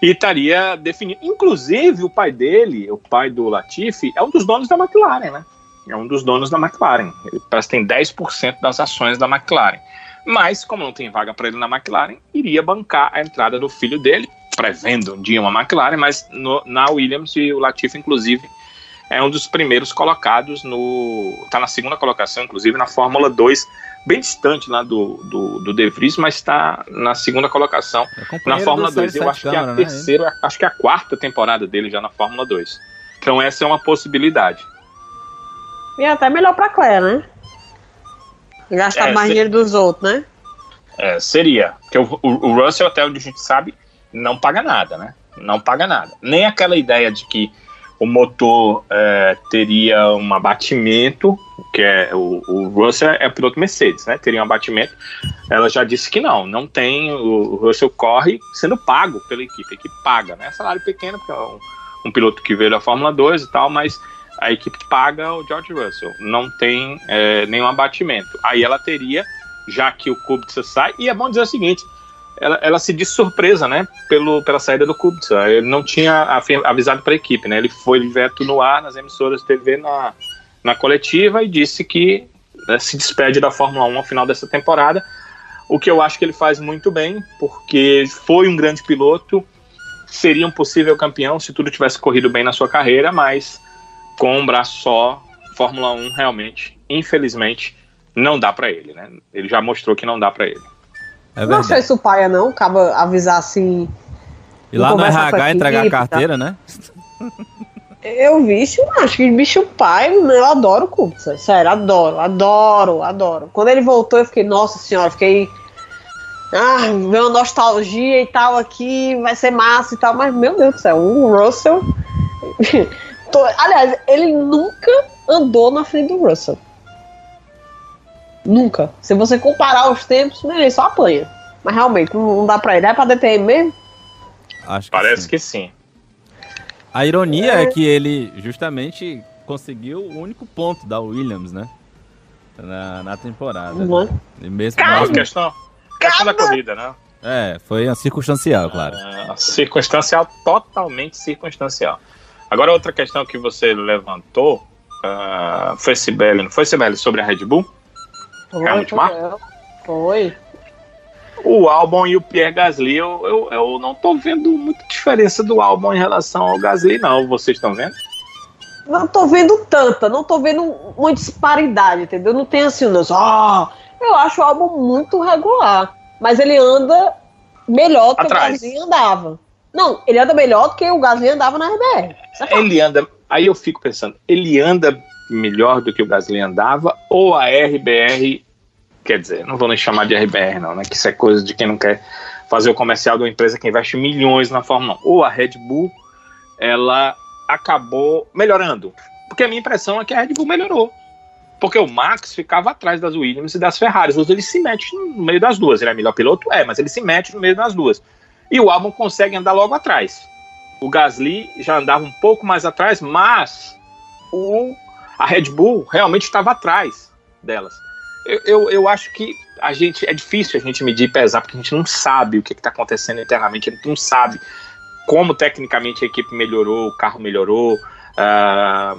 E estaria definido. Inclusive, o pai dele, o pai do Latifi, é um dos donos da McLaren, né? É um dos donos da McLaren. Ele parece que tem 10% das ações da McLaren. Mas, como não tem vaga para ele na McLaren, iria bancar a entrada do filho dele, prevendo um dia uma McLaren, mas no, na Williams e o Latifi, inclusive, é um dos primeiros colocados no. está na segunda colocação, inclusive, na Fórmula 2 bem distante lá do, do, do De Vries, mas está na segunda colocação é na Fórmula 2. Eu acho câmara, que é a né? terceira, acho que é a quarta temporada dele já na Fórmula 2. Então essa é uma possibilidade. E até melhor para Claire, né? Gastar é, mais dinheiro dos outros, né? É, seria. Porque o, o, o Russell, até onde a gente sabe, não paga nada, né? Não paga nada. Nem aquela ideia de que o motor é, teria um abatimento, que é o, o Russell é piloto Mercedes, né? Teria um abatimento. Ela já disse que não, não tem. O, Russell corre sendo pago pela equipe, a equipe paga, né? Salário pequeno, porque é um, um piloto que veio da Fórmula 2 e tal, mas a equipe paga o George Russell, não tem é, nenhum abatimento. Aí ela teria, já que o Kubica sai, e é bom dizer o seguinte: ela, ela se disse surpresa, né, pelo, pela saída do Kubica. Ele não tinha avisado para a equipe, né? Ele foi direto no ar nas emissoras de TV na, na coletiva e disse que né, se despede da Fórmula 1 ao final dessa temporada. O que eu acho que ele faz muito bem, porque foi um grande piloto, seria um possível campeão se tudo tivesse corrido bem na sua carreira, mas com um braço só, Fórmula 1 realmente, infelizmente, não dá para ele, né? Ele já mostrou que não dá para ele. É não achei isso paia, não. Acaba avisar assim. E lá no RH entregar a equipe, tá? carteira, né? Eu vi isso, acho que bicho pai, eu adoro o Kubica. Sério, adoro, adoro, adoro. Quando ele voltou, eu fiquei, nossa senhora, fiquei. Ah, veio uma nostalgia e tal aqui, vai ser massa e tal, mas meu Deus do céu, o Russell. Aliás, ele nunca andou na frente do Russell. Nunca. Se você comparar os tempos, né, ele só apanha. Mas realmente, não, dá pra ele. É pra DTM mesmo? Acho que Parece sim. que sim. A ironia é que ele justamente conseguiu o único ponto da Williams, né? Na, na temporada. Não é? E mesmo, questão, questão da corrida, né? É, foi circunstancial, claro. Ah, circunstancial, totalmente circunstancial. Agora, outra questão que você levantou ah, foi Sibeli, não foi Sibeli, sobre a Red Bull? Helmut Marko? Foi. O Albon e o Pierre Gasly, eu, eu, eu não tô vendo muita diferença do Albon em relação ao Gasly, não. Vocês estão vendo? Não tô vendo tanta, não tô vendo uma disparidade, entendeu? Não tem assim, não, ah, eu acho o álbum muito regular. Mas ele anda melhor do que Atrás. o Gasly andava. Não, ele anda melhor do que o Gasly andava na RBR. Ele anda. Aí eu fico pensando, ele anda melhor do que o Gasly andava ou a RBR. Quer dizer, não vou nem chamar de RBR, não, né? Que isso é coisa de quem não quer fazer o comercial de uma empresa que investe milhões na Fórmula 1. Ou a Red Bull, ela acabou melhorando. Porque a minha impressão é que a Red Bull melhorou. Porque o Max ficava atrás das Williams e das Ferraris. Hoje ele se mete no meio das duas. Ele é melhor piloto? É, mas ele se mete no meio das duas. E o Albon consegue andar logo atrás. O Gasly já andava um pouco mais atrás, mas o, a Red Bull realmente estava atrás delas. Eu, eu, eu acho que a gente é difícil a gente medir e pesar, porque a gente não sabe o que está acontecendo internamente, a gente não sabe como tecnicamente a equipe melhorou, o carro melhorou, ah,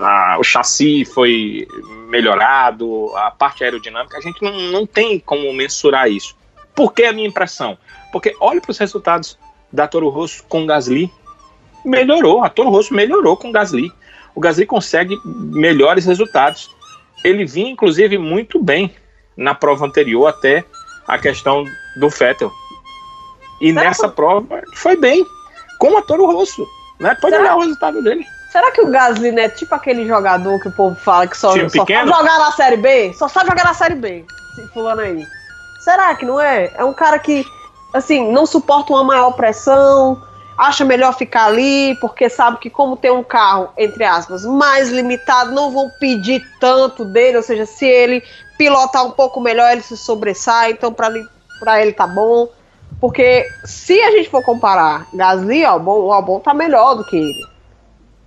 a- o chassi foi melhorado, a parte aerodinâmica, a gente não, não tem como mensurar isso. Por que a minha impressão? Porque olha para os resultados da Toro Rosso com Gasly, melhorou, a Toro Rosso melhorou com Gasly. O Gasly consegue melhores resultados. Ele vinha, inclusive, muito bem na prova anterior até a questão do Vettel. E Será nessa que- prova foi bem, com a Toro Rosso. Né? Pode Será- olhar o resultado dele. Será que o Gasly é tipo aquele jogador que o povo fala que só, Time só sabe jogar na Série B? Só sabe jogar na Série B, esse fulano aí. Será que não é? É um cara que, assim, não suporta uma maior pressão, acha melhor ficar ali, porque sabe que como tem um carro, entre aspas, mais limitado, não vão pedir tanto dele, ou seja, se ele pilotar um pouco melhor, ele se sobressai, então pra, ele- ele tá bom. Porque se a gente for comparar Gasly Albon, o Albon tá melhor do que ele.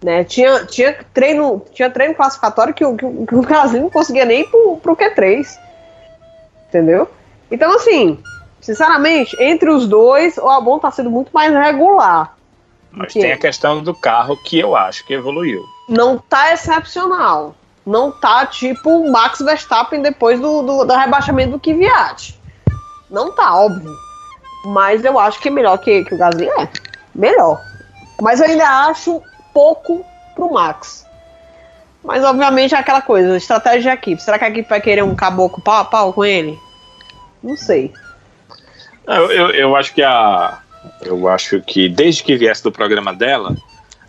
Né? Tinha, tinha, treino, tinha treino classificatório que o, que, o- Gasly não conseguia nem pro, pro Q3. Entendeu? Então, assim, sinceramente, entre os dois, o Albon tá sendo muito mais regular. Mas tem a questão do carro que eu acho que evoluiu. Não tá excepcional. Não tá tipo o Max Verstappen depois do, do, do rebaixamento do Kvyat. Não tá, óbvio. Mas eu acho que é melhor que, que o Gasly é. Melhor. Mas eu ainda acho pouco pro Max. Mas obviamente é aquela coisa, estratégia de equipe. Será que a equipe vai querer um caboclo pau a pau com ele? Não sei. Eu, eu, eu acho que a. Eu acho que desde que viesse do programa dela,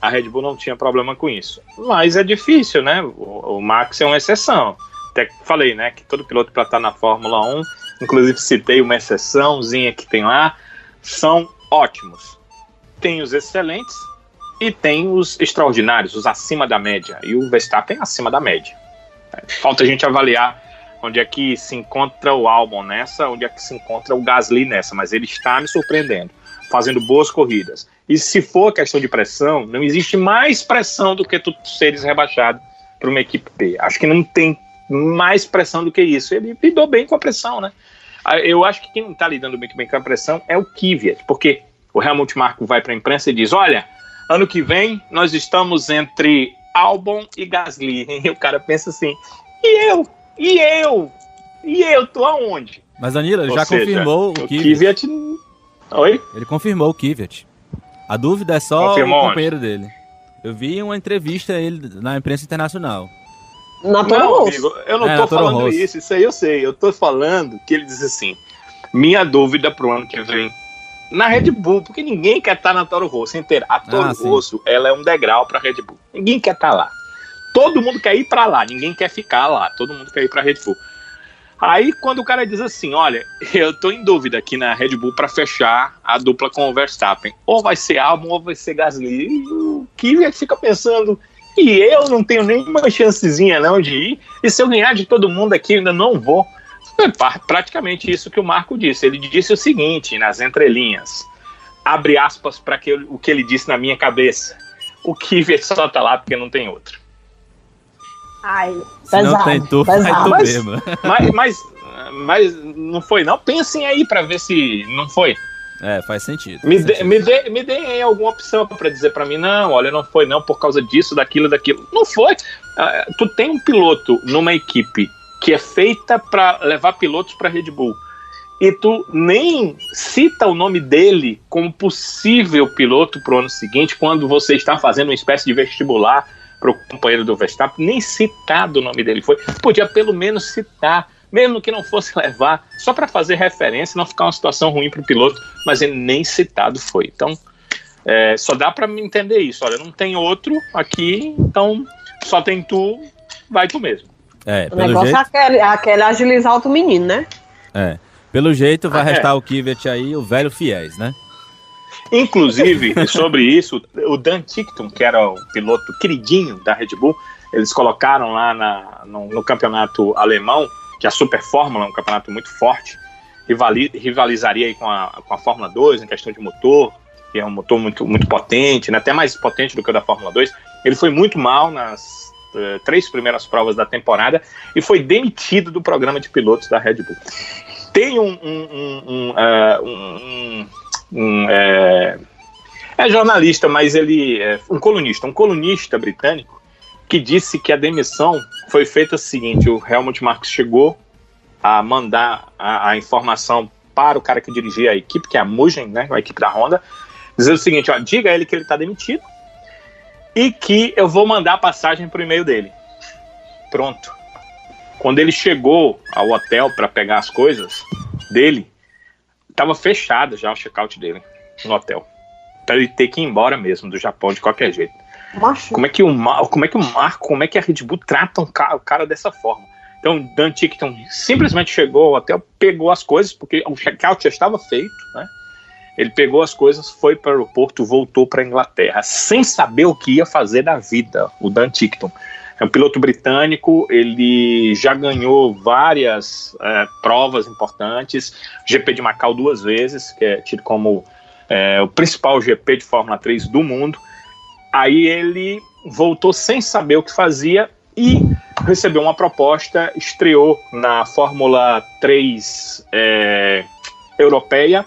a Red Bull não tinha problema com isso. Mas é difícil, né? O, o Max é uma exceção. Até falei, né? Que todo piloto para estar na Fórmula 1, inclusive citei uma exceçãozinha que tem lá, são ótimos. Tem os excelentes e tem os extraordinários, os acima da média. E o Verstappen é acima da média. Falta a gente avaliar onde é que se encontra o Albon nessa, onde é que se encontra o Gasly nessa, mas ele está me surpreendendo, fazendo boas corridas. E se for questão de pressão, não existe mais pressão do que tu seres rebaixado para uma equipe B. Acho que não tem mais pressão do que isso. Ele lidou bem com a pressão, né? Ah, Eu acho que quem não está lidando muito bem com a pressão é o Kvyat, porque o Helmut Marko vai para a imprensa e diz: olha, ano que vem nós estamos entre Albon e Gasly. E o cara pensa assim: e eu? E eu? E eu? Tô aonde? Mas Danilo, ele Ou já seja, confirmou o O Kvyat. Oi? Ele confirmou o Kvyat. A dúvida é só Confirmou o onde? companheiro dele. Eu vi uma entrevista ele na imprensa internacional. Na Toro Não, Rosso. amigo, eu não É, tô falando Rosso. isso, isso aí eu sei. Eu tô falando que ele diz assim: Minha dúvida pro ano que vem na Red Bull, porque ninguém quer estar tá na Toro Rosso inteira. A Toro ah, Rosso, ela é um degrau para Red Bull. Ninguém quer estar tá lá. Todo mundo quer ir para lá, ninguém quer ficar lá. Todo mundo quer ir para Red Bull. Aí quando o cara diz assim, olha, eu tô em dúvida aqui na Red Bull para fechar a dupla com o Verstappen. Ou vai ser Albon ou vai ser Gasly. E o Kvyat fica pensando, e eu não tenho nenhuma chancezinha não de ir. E se eu ganhar de todo mundo aqui, eu ainda não vou. É praticamente isso que o Marco disse. Ele disse o seguinte, nas entrelinhas, abre aspas para o que ele disse na minha cabeça. O Kvyat só tá lá porque não tem outro. Ai, pesado, não tem tu, pesado. Mas, mas, mas, mas, não foi não? Pensem aí para ver se não foi. É, faz sentido. Me, dê, me, dê, me deem alguma opção para dizer para mim, não, olha, não foi não por causa disso, daquilo, daquilo. Não foi. Uh, tu tem um piloto numa equipe que é feita para levar pilotos para Red Bull e tu nem cita o nome dele como possível piloto para o ano seguinte, quando você está fazendo uma espécie de vestibular para o companheiro do Verstappen, nem citado o nome dele foi. Podia pelo menos citar, mesmo que não fosse levar, só para fazer referência, não ficar uma situação ruim para o piloto, mas ele nem citado foi. Então, é, só dá para me entender isso. Olha, não tem outro aqui, então só tem tu, vai tu mesmo. É, o negócio jeito... é aquele, aquele agilizar outro menino, né? É. Pelo jeito vai ah, restar é. o Kivet aí, o velho fiéis, né? Inclusive, sobre isso, o Dan Tickton, que era o piloto queridinho da Red Bull, eles colocaram lá na, no, no, campeonato alemão, que é a Super Fórmula, um campeonato muito forte, rivali, rivalizaria com a, com a Fórmula 2 em questão de motor, que é um motor muito, muito potente, né, até mais potente do que o da Fórmula 2. Ele foi muito mal nas uh, três primeiras provas da temporada e foi demitido do programa de pilotos da Red Bull. Tem um, um, um, uh, um um é, é, jornalista, mas ele é um colunista, um colunista britânico que disse que a demissão foi feita o seguinte: o Helmut Marx chegou a mandar a, a, informação para o cara que dirigia a equipe, que é a Mugen, né, a equipe da Honda, dizer o seguinte: ó, diga a ele que ele está demitido e que eu vou mandar a passagem o e-mail dele. Pronto. Quando ele chegou ao hotel para pegar as coisas dele, tava fechado já o check-out dele no hotel. Pra ele ter que ir embora mesmo do Japão de qualquer jeito. Macho. Como é que o como é que o Marco, como é que a Red Bull trata um cara, o cara dessa forma? Então, Dan Tickton simplesmente chegou ao hotel, pegou as coisas, porque o check-out já estava feito, né? Ele pegou as coisas, foi para o aeroporto, voltou para a Inglaterra, sem saber o que ia fazer da vida, o Dan Tickton. É um piloto britânico, ele já ganhou várias é, provas importantes, GP de Macau duas vezes, que é tido como é, o principal GP de Fórmula 3 do mundo. Aí ele voltou sem saber o que fazia e recebeu uma proposta, estreou na Fórmula 3 é, europeia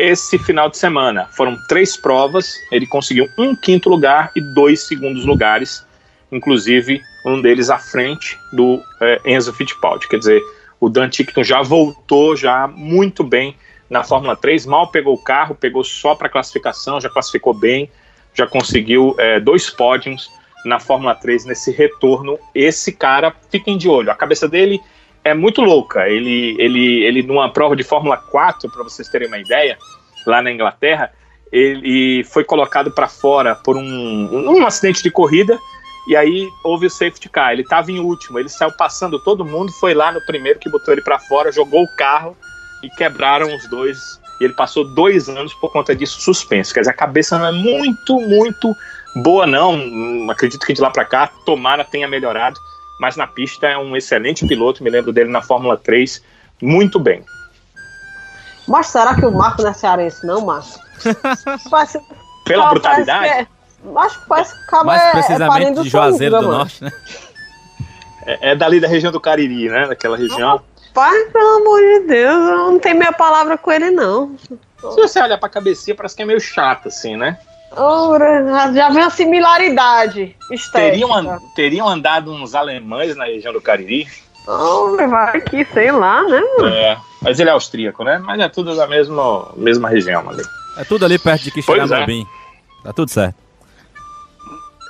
esse final de semana. Foram três provas, ele conseguiu um quinto lugar e dois segundos lugares inclusive um deles à frente do é, Enzo Fittipaldi. Quer dizer, o Dan Tickton já voltou já muito bem na Fórmula 3, mal pegou o carro, pegou só para classificação, já classificou bem, já conseguiu é, dois pódios na Fórmula 3 nesse retorno. Esse cara, fiquem de olho, a cabeça dele é muito louca. Ele, ele, ele numa prova de Fórmula 4, para vocês terem uma ideia, lá na Inglaterra, ele foi colocado para fora por um, um acidente de corrida e aí houve o safety car. Ele estava em último, ele saiu passando todo mundo, foi lá no primeiro que botou ele para fora, jogou o carro e quebraram os dois. E ele passou dois anos por conta disso suspenso. Quer dizer, a cabeça não é muito, muito boa, não. Acredito que de lá para cá, tomara tenha melhorado. Mas na pista é um excelente piloto, me lembro dele na Fórmula 3, muito bem. Mas será que o Marco não é cearense, não, Márcio? Pela brutalidade? Acho que parece que acaba Mais é, precisamente é de Juazeiro do, do Norte, né? É, é, dali da região do Cariri, né? Daquela região. Pai, pelo amor de Deus, eu não tenho meia palavra com ele, não. Se você olhar pra cabecinha, parece que é meio chato, assim, né? Oh, já vem uma similaridade estética. Teriam, teriam andado uns alemães na região do Cariri? Oh, vai que, sei lá, né? É, mas ele é austríaco, né? Mas é tudo da mesma, mesma região ali. É tudo ali perto de Quixeramobim. É. Tá tudo certo.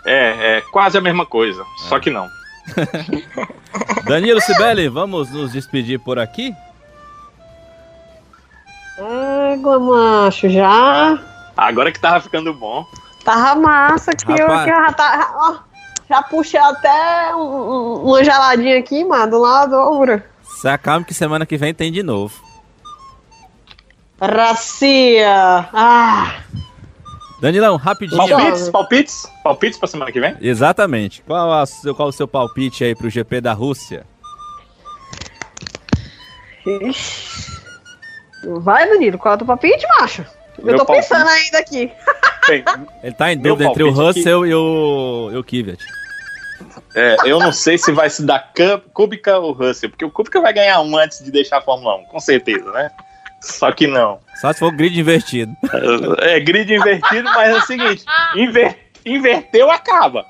É, é quase a mesma coisa, é. só que não. Danilo Sibeli, vamos nos despedir por aqui? Égua, macho, já. Agora que tava ficando bom. Tava massa aqui, eu, Rapaz. eu já, tá, ó, já puxei até um- um- uma geladinha aqui, mano, do lado, ouro. Se acalme que semana que vem tem de novo. Racia! Ah! Danilão, rapidinho. Palpites? Palpites? Palpites pra semana que vem? Exatamente. Qual, a seu- qual o seu palpite aí pro GP da Rússia? Ixi. Vai, Danilo, qual é o teu palpite, macho? Eu Meu tô palpite. pensando ainda aqui. Bem, Ele tá em dúvida entre o palpite Russell e o, e o Kvyat. é, eu não sei se vai se dar Kubica ou Russell, porque o Kubica vai ganhar um antes de deixar a Fórmula 1, com certeza, né? Só que não. Só se for grid invertido. É grid invertido, mas é o seguinte: inver- inverteu, acaba.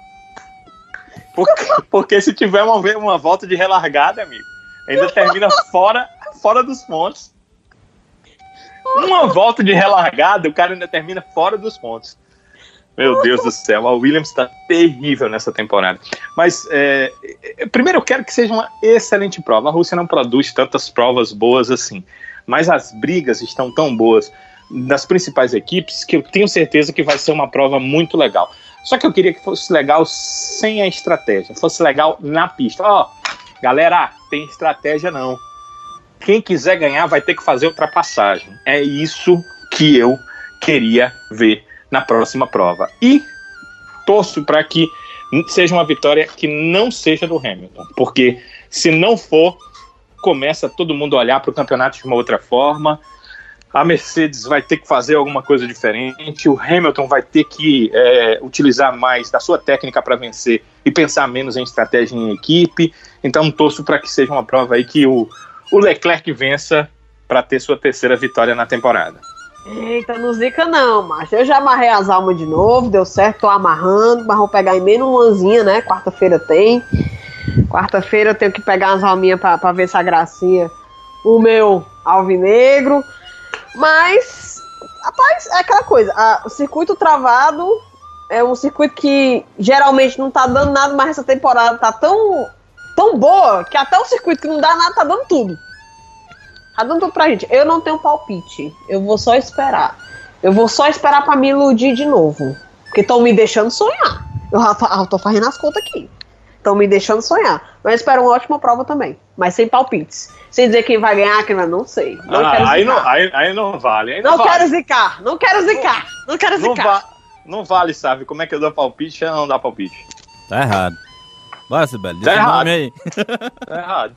Porque, porque se tiver uma, uma volta de relargada, amigo, ainda termina fora, fora dos pontos. Uma volta de relargada, o cara ainda termina fora dos pontos. Meu Deus do céu, a Williams está terrível nessa temporada. Mas, é, é, primeiro, eu quero que seja uma excelente prova. A Rússia não produz tantas provas boas assim. Mas as brigas estão tão boas das principais equipes que eu tenho certeza que vai ser uma prova muito legal. Só que eu queria que fosse legal sem a estratégia, fosse legal na pista. Ó, galera, tem estratégia não. Quem quiser ganhar vai ter que fazer ultrapassagem. É isso que eu queria ver na próxima prova. E torço para que seja uma vitória que não seja do Hamilton, porque se não for, começa todo mundo a olhar para o campeonato de uma outra forma. A Mercedes vai ter que fazer alguma coisa diferente, o Hamilton vai ter que é, utilizar mais da sua técnica para vencer e pensar menos em estratégia em equipe. Então, torço para que seja uma prova aí que o, o Leclerc vença para ter sua terceira vitória na temporada. Eita, não zica não, macho. Eu já amarrei as almas de novo, deu certo, tô amarrando, mas vou pegar em menos umazinha, né? Quarta-feira tem. Quarta-feira eu tenho que pegar umas alminhas pra ver se a gracinha o meu alvinegro. Mas, rapaz, é aquela coisa. a- o circuito travado é um circuito que geralmente não tá dando nada, mas essa temporada tá tão, tão boa que até o circuito que não dá nada tá dando tudo. Tá dando tudo pra gente. Eu não tenho palpite. Eu vou só esperar. Eu vou só esperar pra me iludir de novo. Porque estão me deixando sonhar. Eu eu tô fazendo as contas aqui. Estão me deixando sonhar. Mas eu espero uma ótima prova também. Mas sem palpites. Sem dizer quem vai ganhar, quem vai. Não sei. Não Ah, quero aí, não, aí, aí não vale. Aí não, Não vale. quero zicar. Não quero zicar. Não quero Não, zicar. va- não vale, sabe? Como é que eu dou palpite e não dá palpite? Tá errado. Bora, Sibeli. Diz Tá errado. nome aí. Tá errado.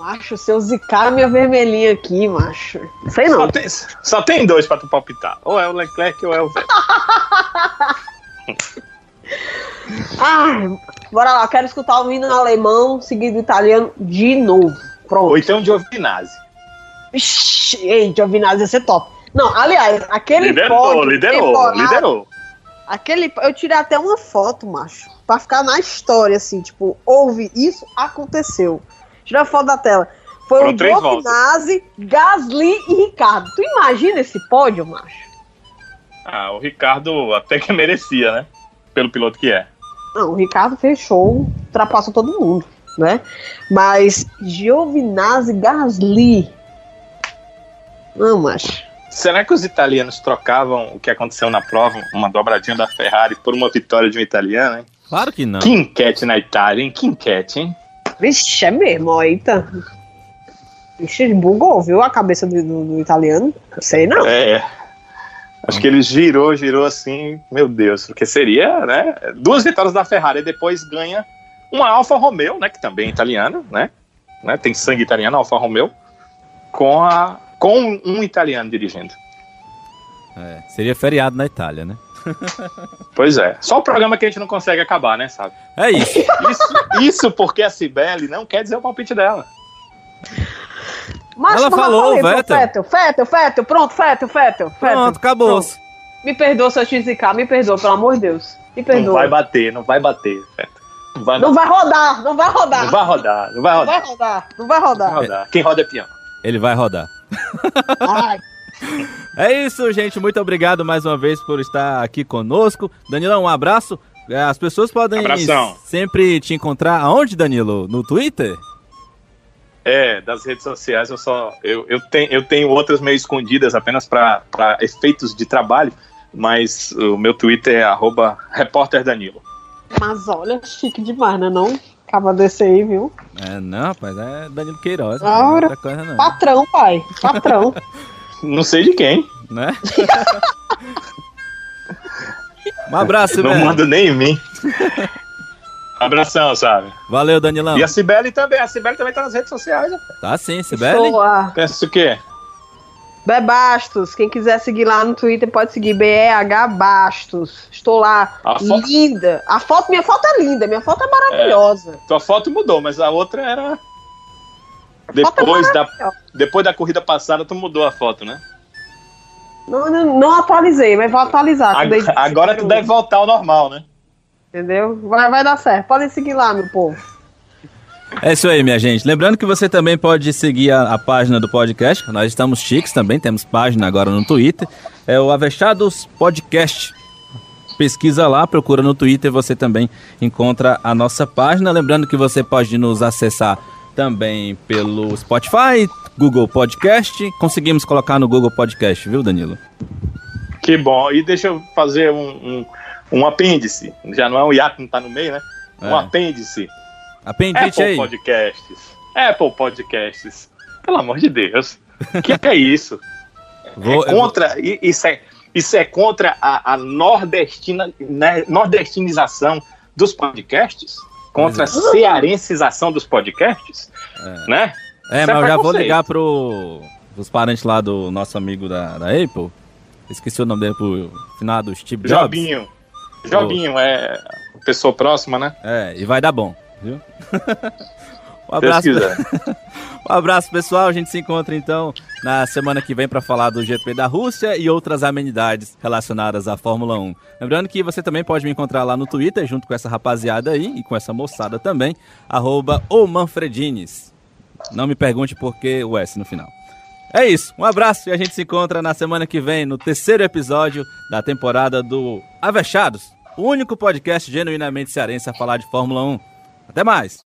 Macho, se eu zicar minha vermelhinha aqui, macho. Não sei não. Só tem, só tem dois pra tu palpitar. Ou é o Leclerc ou é o Vettel. Ai, bora lá. Quero escutar o hino alemão, seguido do italiano de novo. Pronto. Ou então Giovinazzi. Ixi, ei, Giovinazzi ia ser top. Não, aliás, aquele Liderou, pódio liderou, liderou. Aquele, eu tirei até uma foto, macho, pra ficar na história, assim, tipo, houve isso, aconteceu. Tira a foto da tela. Foi Foram o Giovinazzi, Gasly e Ricardo. Tu imagina esse pódio, macho? Ah, o Ricardo até que merecia, né? Pelo piloto que é. Não, o Ricardo fechou, ultrapassou todo mundo, né? Mas Giovinazzi, Gasly... Não, macho. Será que os italianos trocavam o que aconteceu na prova, uma dobradinha da Ferrari, por uma vitória de um italiano, hein? Claro que não. Que enquete na Itália, hein? Que enquete, hein? Vixe, é mesmo, ó, eita. Vixe, bugou, viu a cabeça do, do- do italiano? Sei não. É. Acho que ele girou, girou assim, meu Deus, porque seria, né? Duas vitórias da Ferrari e depois ganha uma Alfa Romeo, né? Que também é italiana, né? né tem sangue italiano, Alfa Romeo, com, a, com um italiano dirigindo. É, seria feriado na Itália, né? Pois é. Só o programa que a gente não consegue acabar, né, sabe? É isso. Isso, isso porque a Cibele não quer dizer o palpite dela. Mas, Ela falou, falei Vettel. Fettel, Fettel, Fettel, pronto, Fettel, Fettel. Pronto, acabou. Pronto. Me perdoa se eu te zicar, me perdoa, pelo amor de Deus. Me Não perdoa. vai bater, não vai bater. Feto. Não vai, Não vai rodar, não vai rodar. não vai rodar, não vai Não rodar. vai rodar, não vai Não rodar. vai rodar. Quem roda é peão. Ele vai rodar. Ai, É isso, gente. Muito obrigado mais uma vez por estar aqui conosco. Danilão, um abraço. É, As pessoas podem Abração. sempre te encontrar aonde, Danilo? No Twitter? É, das redes sociais eu só. Eu, eu, tenho, eu tenho outras meio escondidas apenas para efeitos de trabalho, mas o meu Twitter é arroba repórter Danilo. Mas olha, chique demais, né? Não? Acaba desse aí, viu? É, não, rapaz, é Danilo Queiroz. Ah, não é outra coisa, não. Patrão, pai. Patrão. Não sei de quem. Né? um abraço, Não velho. manda nem em mim. Abração, sabe? Valeu, Danilão. E a Cibele também. A Cibele também tá nas redes sociais. né? Tá sim, lá. Pensa o quê? Bebastos. Quem quiser seguir lá no Twitter pode seguir BEH Bastos. Estou lá. A fo- Linda. A foto, minha foto é linda. Minha foto é maravilhosa. Tua foto mudou, mas a outra era. Foto é Depois da, depois da corrida passada, tu mudou a foto, né? Não, não, não atualizei, mas vou atualizar. Agora tu deve voltar ao normal, né? Entendeu? Vai, vai dar certo. Podem seguir lá, meu povo. É isso aí, minha gente. Lembrando que você também pode seguir a, a página do podcast. Nós estamos chiques também, temos página agora no Twitter. É o Avechados Podcast. Pesquisa lá, procura no Twitter, você também encontra a nossa página. Lembrando que você pode nos acessar também pelo Spotify, Google Podcast. Conseguimos colocar no Google Podcast, viu, Danilo? Que bom. E deixa eu fazer um, um, um apêndice. Já não é um hiato, não tá no meio, né? Um É. apêndice. Apendite Apple aí. Podcasts. Apple Podcasts. Pelo amor de Deus. que é isso? Vou- é contra, i- isso, é, isso é contra a, a nordestina, né, nordestinização dos podcasts? Contra a Pois é. cearencização dos podcasts? Né? É, Isso é mas eu já vou ligar pro, pros parentes lá do nosso amigo da, da Apple. Esqueci o nome dele pro finado Steve Jobs. Jobinho. Jobinho é pessoa próxima, né? É, e vai dar bom, viu? um abraço, um abraço, pessoal. A gente se encontra então na semana que vem para falar do GP da Rússia e outras amenidades relacionadas à Fórmula 1. Lembrando que você também pode me encontrar lá no Twitter, junto com essa rapaziada aí e com essa moçada também, arroba. Não me pergunte por que o S no final. É isso, um abraço e a gente se encontra na semana que vem no terceiro episódio da temporada do Avechados, o único podcast genuinamente cearense a falar de Fórmula 1. Até mais!